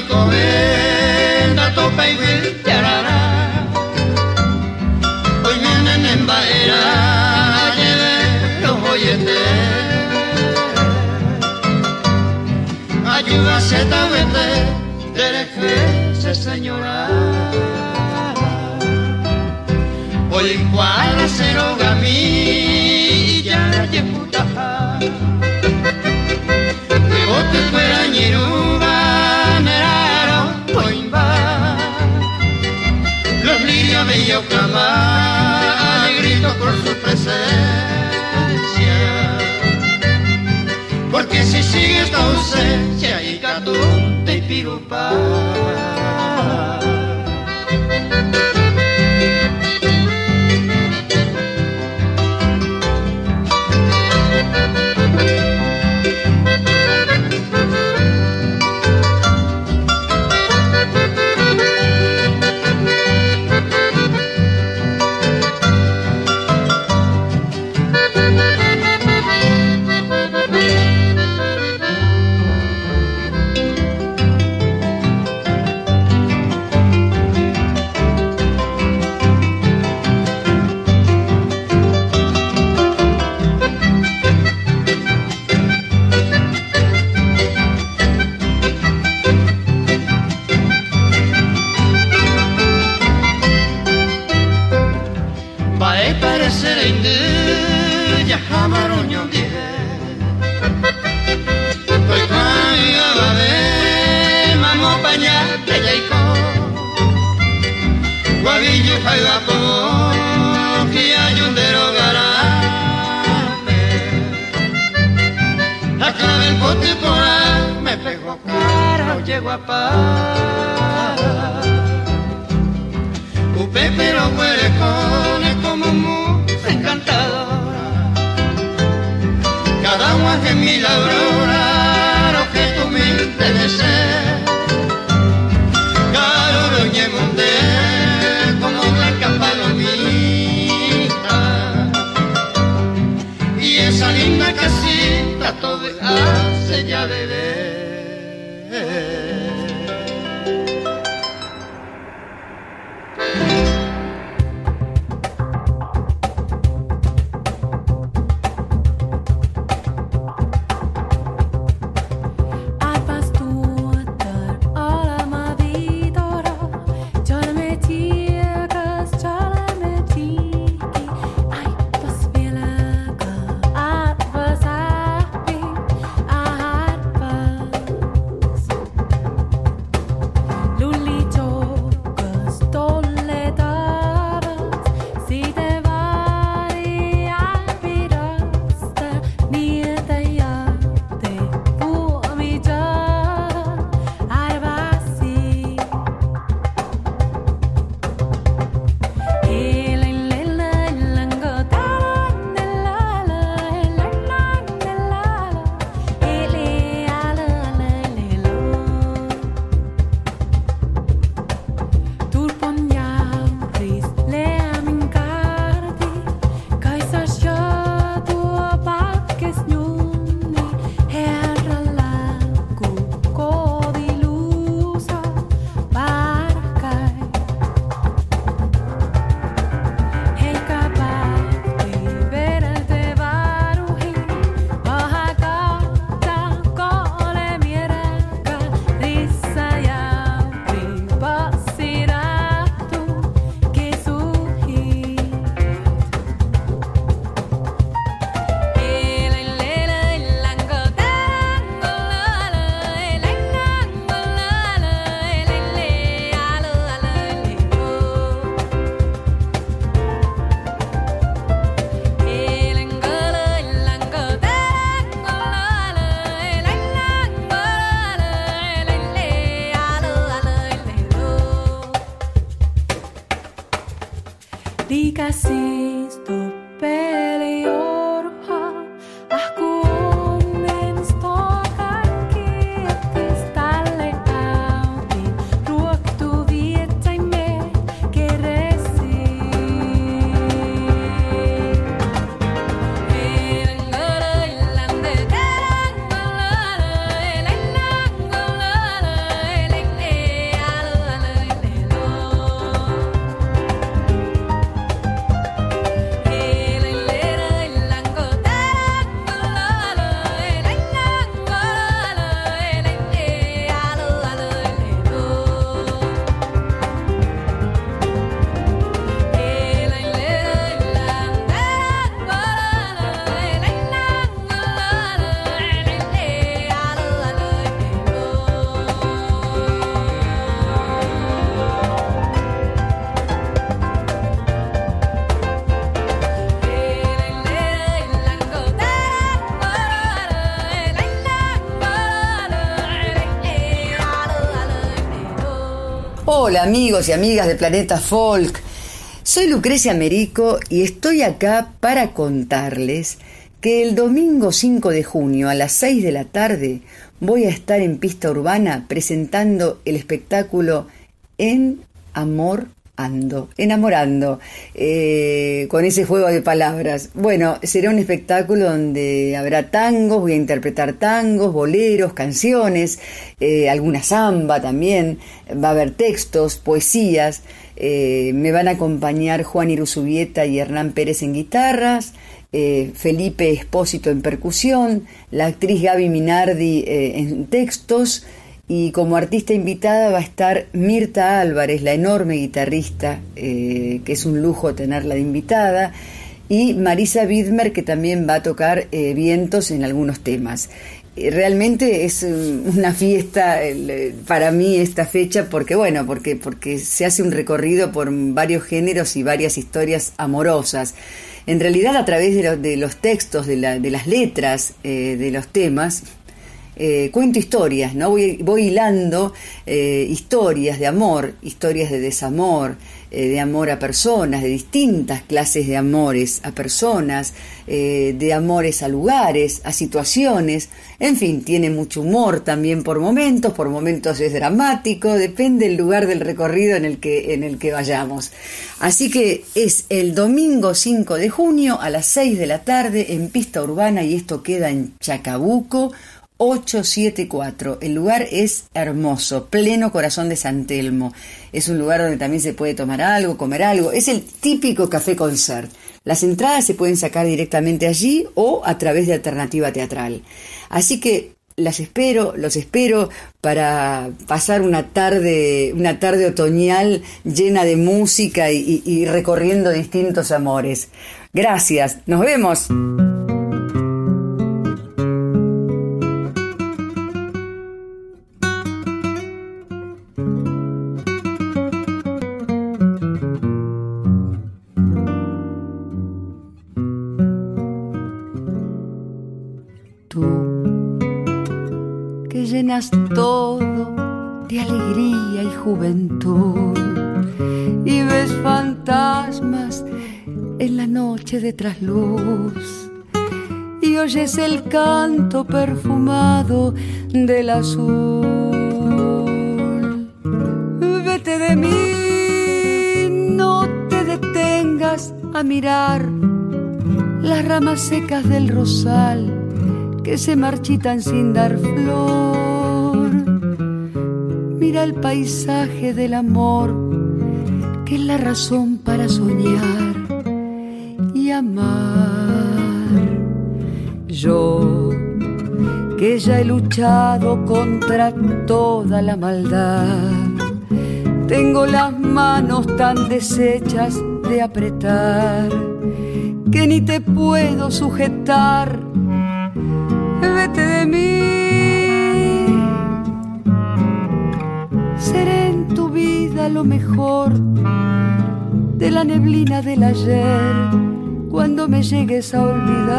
psycho in that old. Hoy vienen en Baera, lleve los oyentes. Ayuda a ZBT, dereje señora. Hoy en cuadra cero gamí, ya, ya, puta. Rebote fuera, ñerón. yo jamás grito por su presencia. Porque si sigues tu ausencia y catunte y pirupá. Amigos y amigas de Planeta Folk. Soy Lucrecia Merico y estoy acá para contarles que el domingo 5 de junio a las 6 de la tarde voy a estar en pista urbana presentando el espectáculo En Amor Ando, enamorando, eh, con ese juego de palabras. Bueno, será un espectáculo donde habrá tangos, voy a interpretar tangos, boleros, canciones, eh, alguna samba también, va a haber textos, poesías, eh, me van a acompañar Juan Iruzubieta y Hernán Pérez en guitarras, Felipe Espósito en percusión, la actriz Gaby Minardi en textos, y como artista invitada va a estar Mirta Álvarez, la enorme guitarrista, eh, que es un lujo tenerla de invitada, y Marisa Widmer, que también va a tocar eh, vientos en algunos temas. Eh, Realmente es eh, una fiesta para mí esta fecha porque bueno porque porque se hace un recorrido por varios géneros y varias historias amorosas. En realidad a través de, lo- de los textos, de, la- de las letras de los temas eh, cuento historias, ¿no? Voy, voy hilando eh, historias de amor, historias de desamor, eh, de amor a personas, de distintas clases de amores a personas, de amores a lugares, a situaciones, en fin, tiene mucho humor también por momentos, por momentos es dramático, depende del lugar del recorrido en el que, en el que vayamos. Así que es el domingo 5 de junio a las 6 de la tarde en pista urbana y esto queda en Chacabuco. 874. El lugar es hermoso, pleno corazón de San Telmo. Es un lugar donde también se puede tomar algo, comer algo. Es el típico café concert. Las entradas se pueden sacar directamente allí o a través de alternativa teatral. Así que las espero, los espero para pasar una tarde, una tarde otoñal llena de música y, y- y recorriendo distintos amores. Gracias, nos vemos. De trasluz y oyes el canto perfumado del azul. Vete de mí, no te detengas a mirar las ramas secas del rosal que se marchitan sin dar flor. Mira el paisaje del amor, que es la razón para soñar amar. Yo, que ya he luchado contra toda la maldad, tengo las manos tan deshechas de apretar que ni te puedo sujetar vete de mí. Seré en tu vida lo mejor de la neblina del ayer cuando me llegues a olvidar.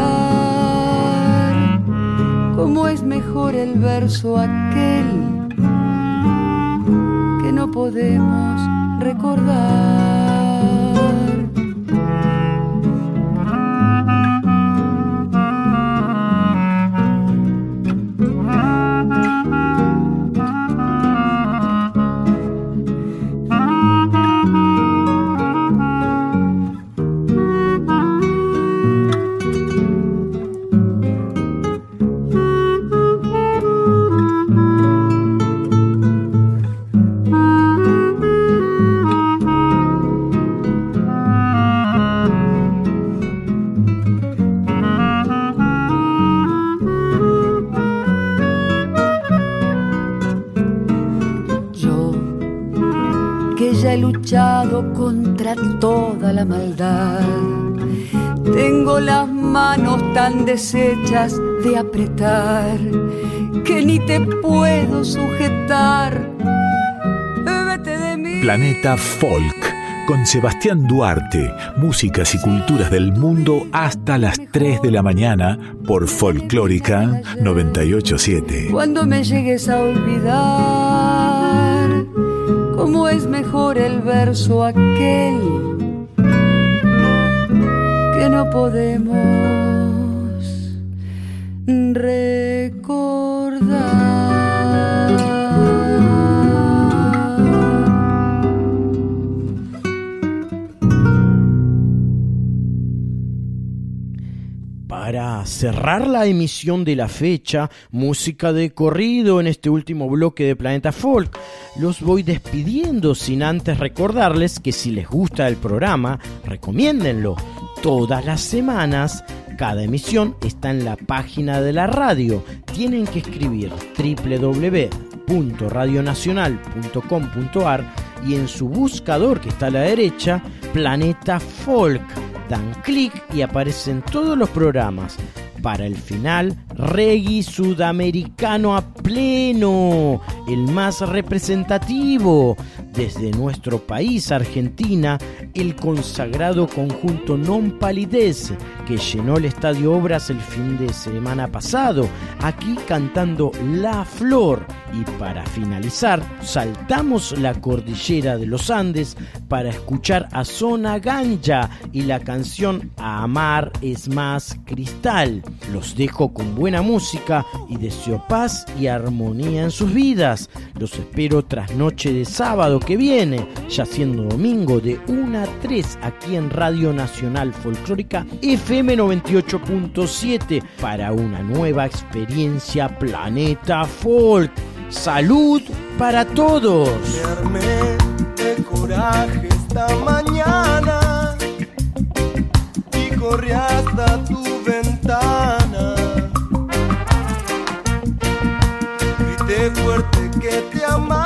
Cómo es mejor el verso aquel que no podemos recordar. Tan deshechas de apretar que ni te puedo sujetar. Vete de mí. Planeta Folk con Sebastián Duarte, músicas y culturas del mundo hasta las 3 de la mañana por Folclórica 987. Cuando me llegues a olvidar, cómo es mejor el verso aquel que no podemos Para cerrar la emisión de la fecha, música de corrido en este último bloque de Planeta Folk, los voy despidiendo sin antes recordarles que si les gusta el programa, recomiéndenlo. Todas las semanas, cada emisión está en la página de la radio. Tienen que escribir www.radionacional.com.ar y en su buscador que está a la derecha, Planeta Folk dan clic y aparecen todos los programas. Para el final, reggae sudamericano a pleno, el más representativo. Desde nuestro país, Argentina, el consagrado conjunto Non Palidez, que llenó el Estadio Obras el fin de semana pasado, aquí cantando La Flor. Y para finalizar, saltamos la cordillera de los Andes para escuchar a Zona Ganja y la canción Amar es más cristal. Los dejo con buena música y deseo paz y armonía en sus vidas. Los espero tras noche de sábado que viene, ya siendo domingo de 1 a 3 aquí en Radio Nacional Folclórica FM 98.7 para una nueva experiencia Planeta Folk. Salud para todos. Te amaba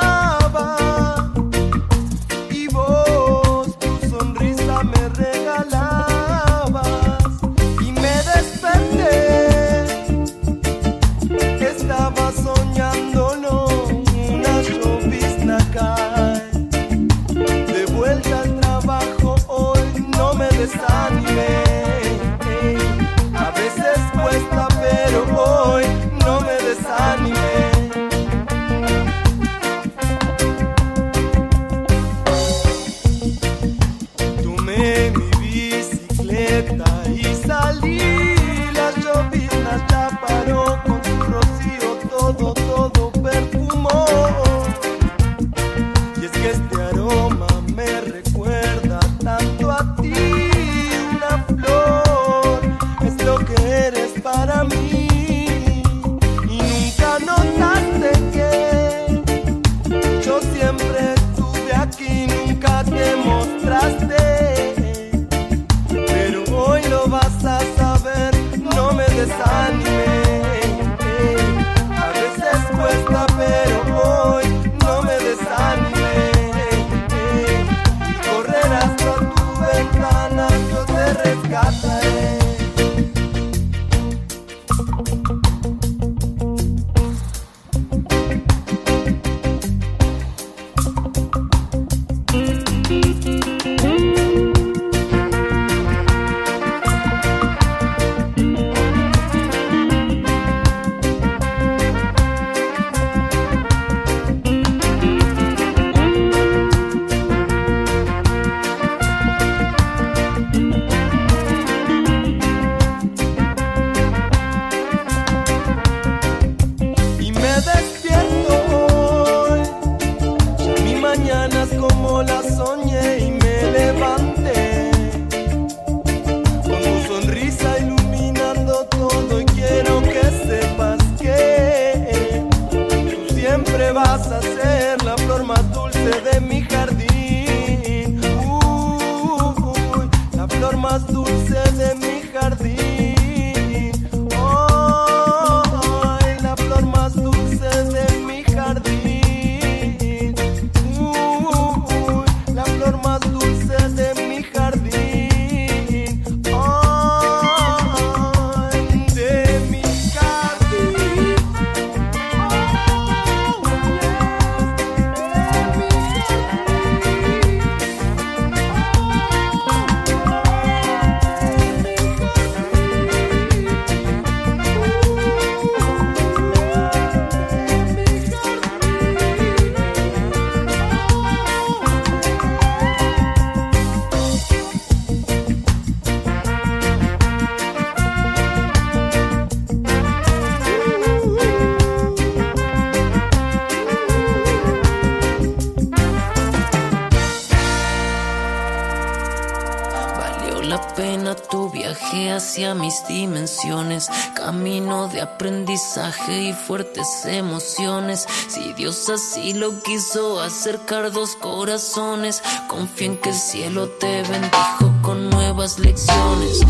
y fuertes emociones. Si Dios así lo quiso, acercar dos corazones. Confía en que el cielo te bendijo con nuevas lecciones.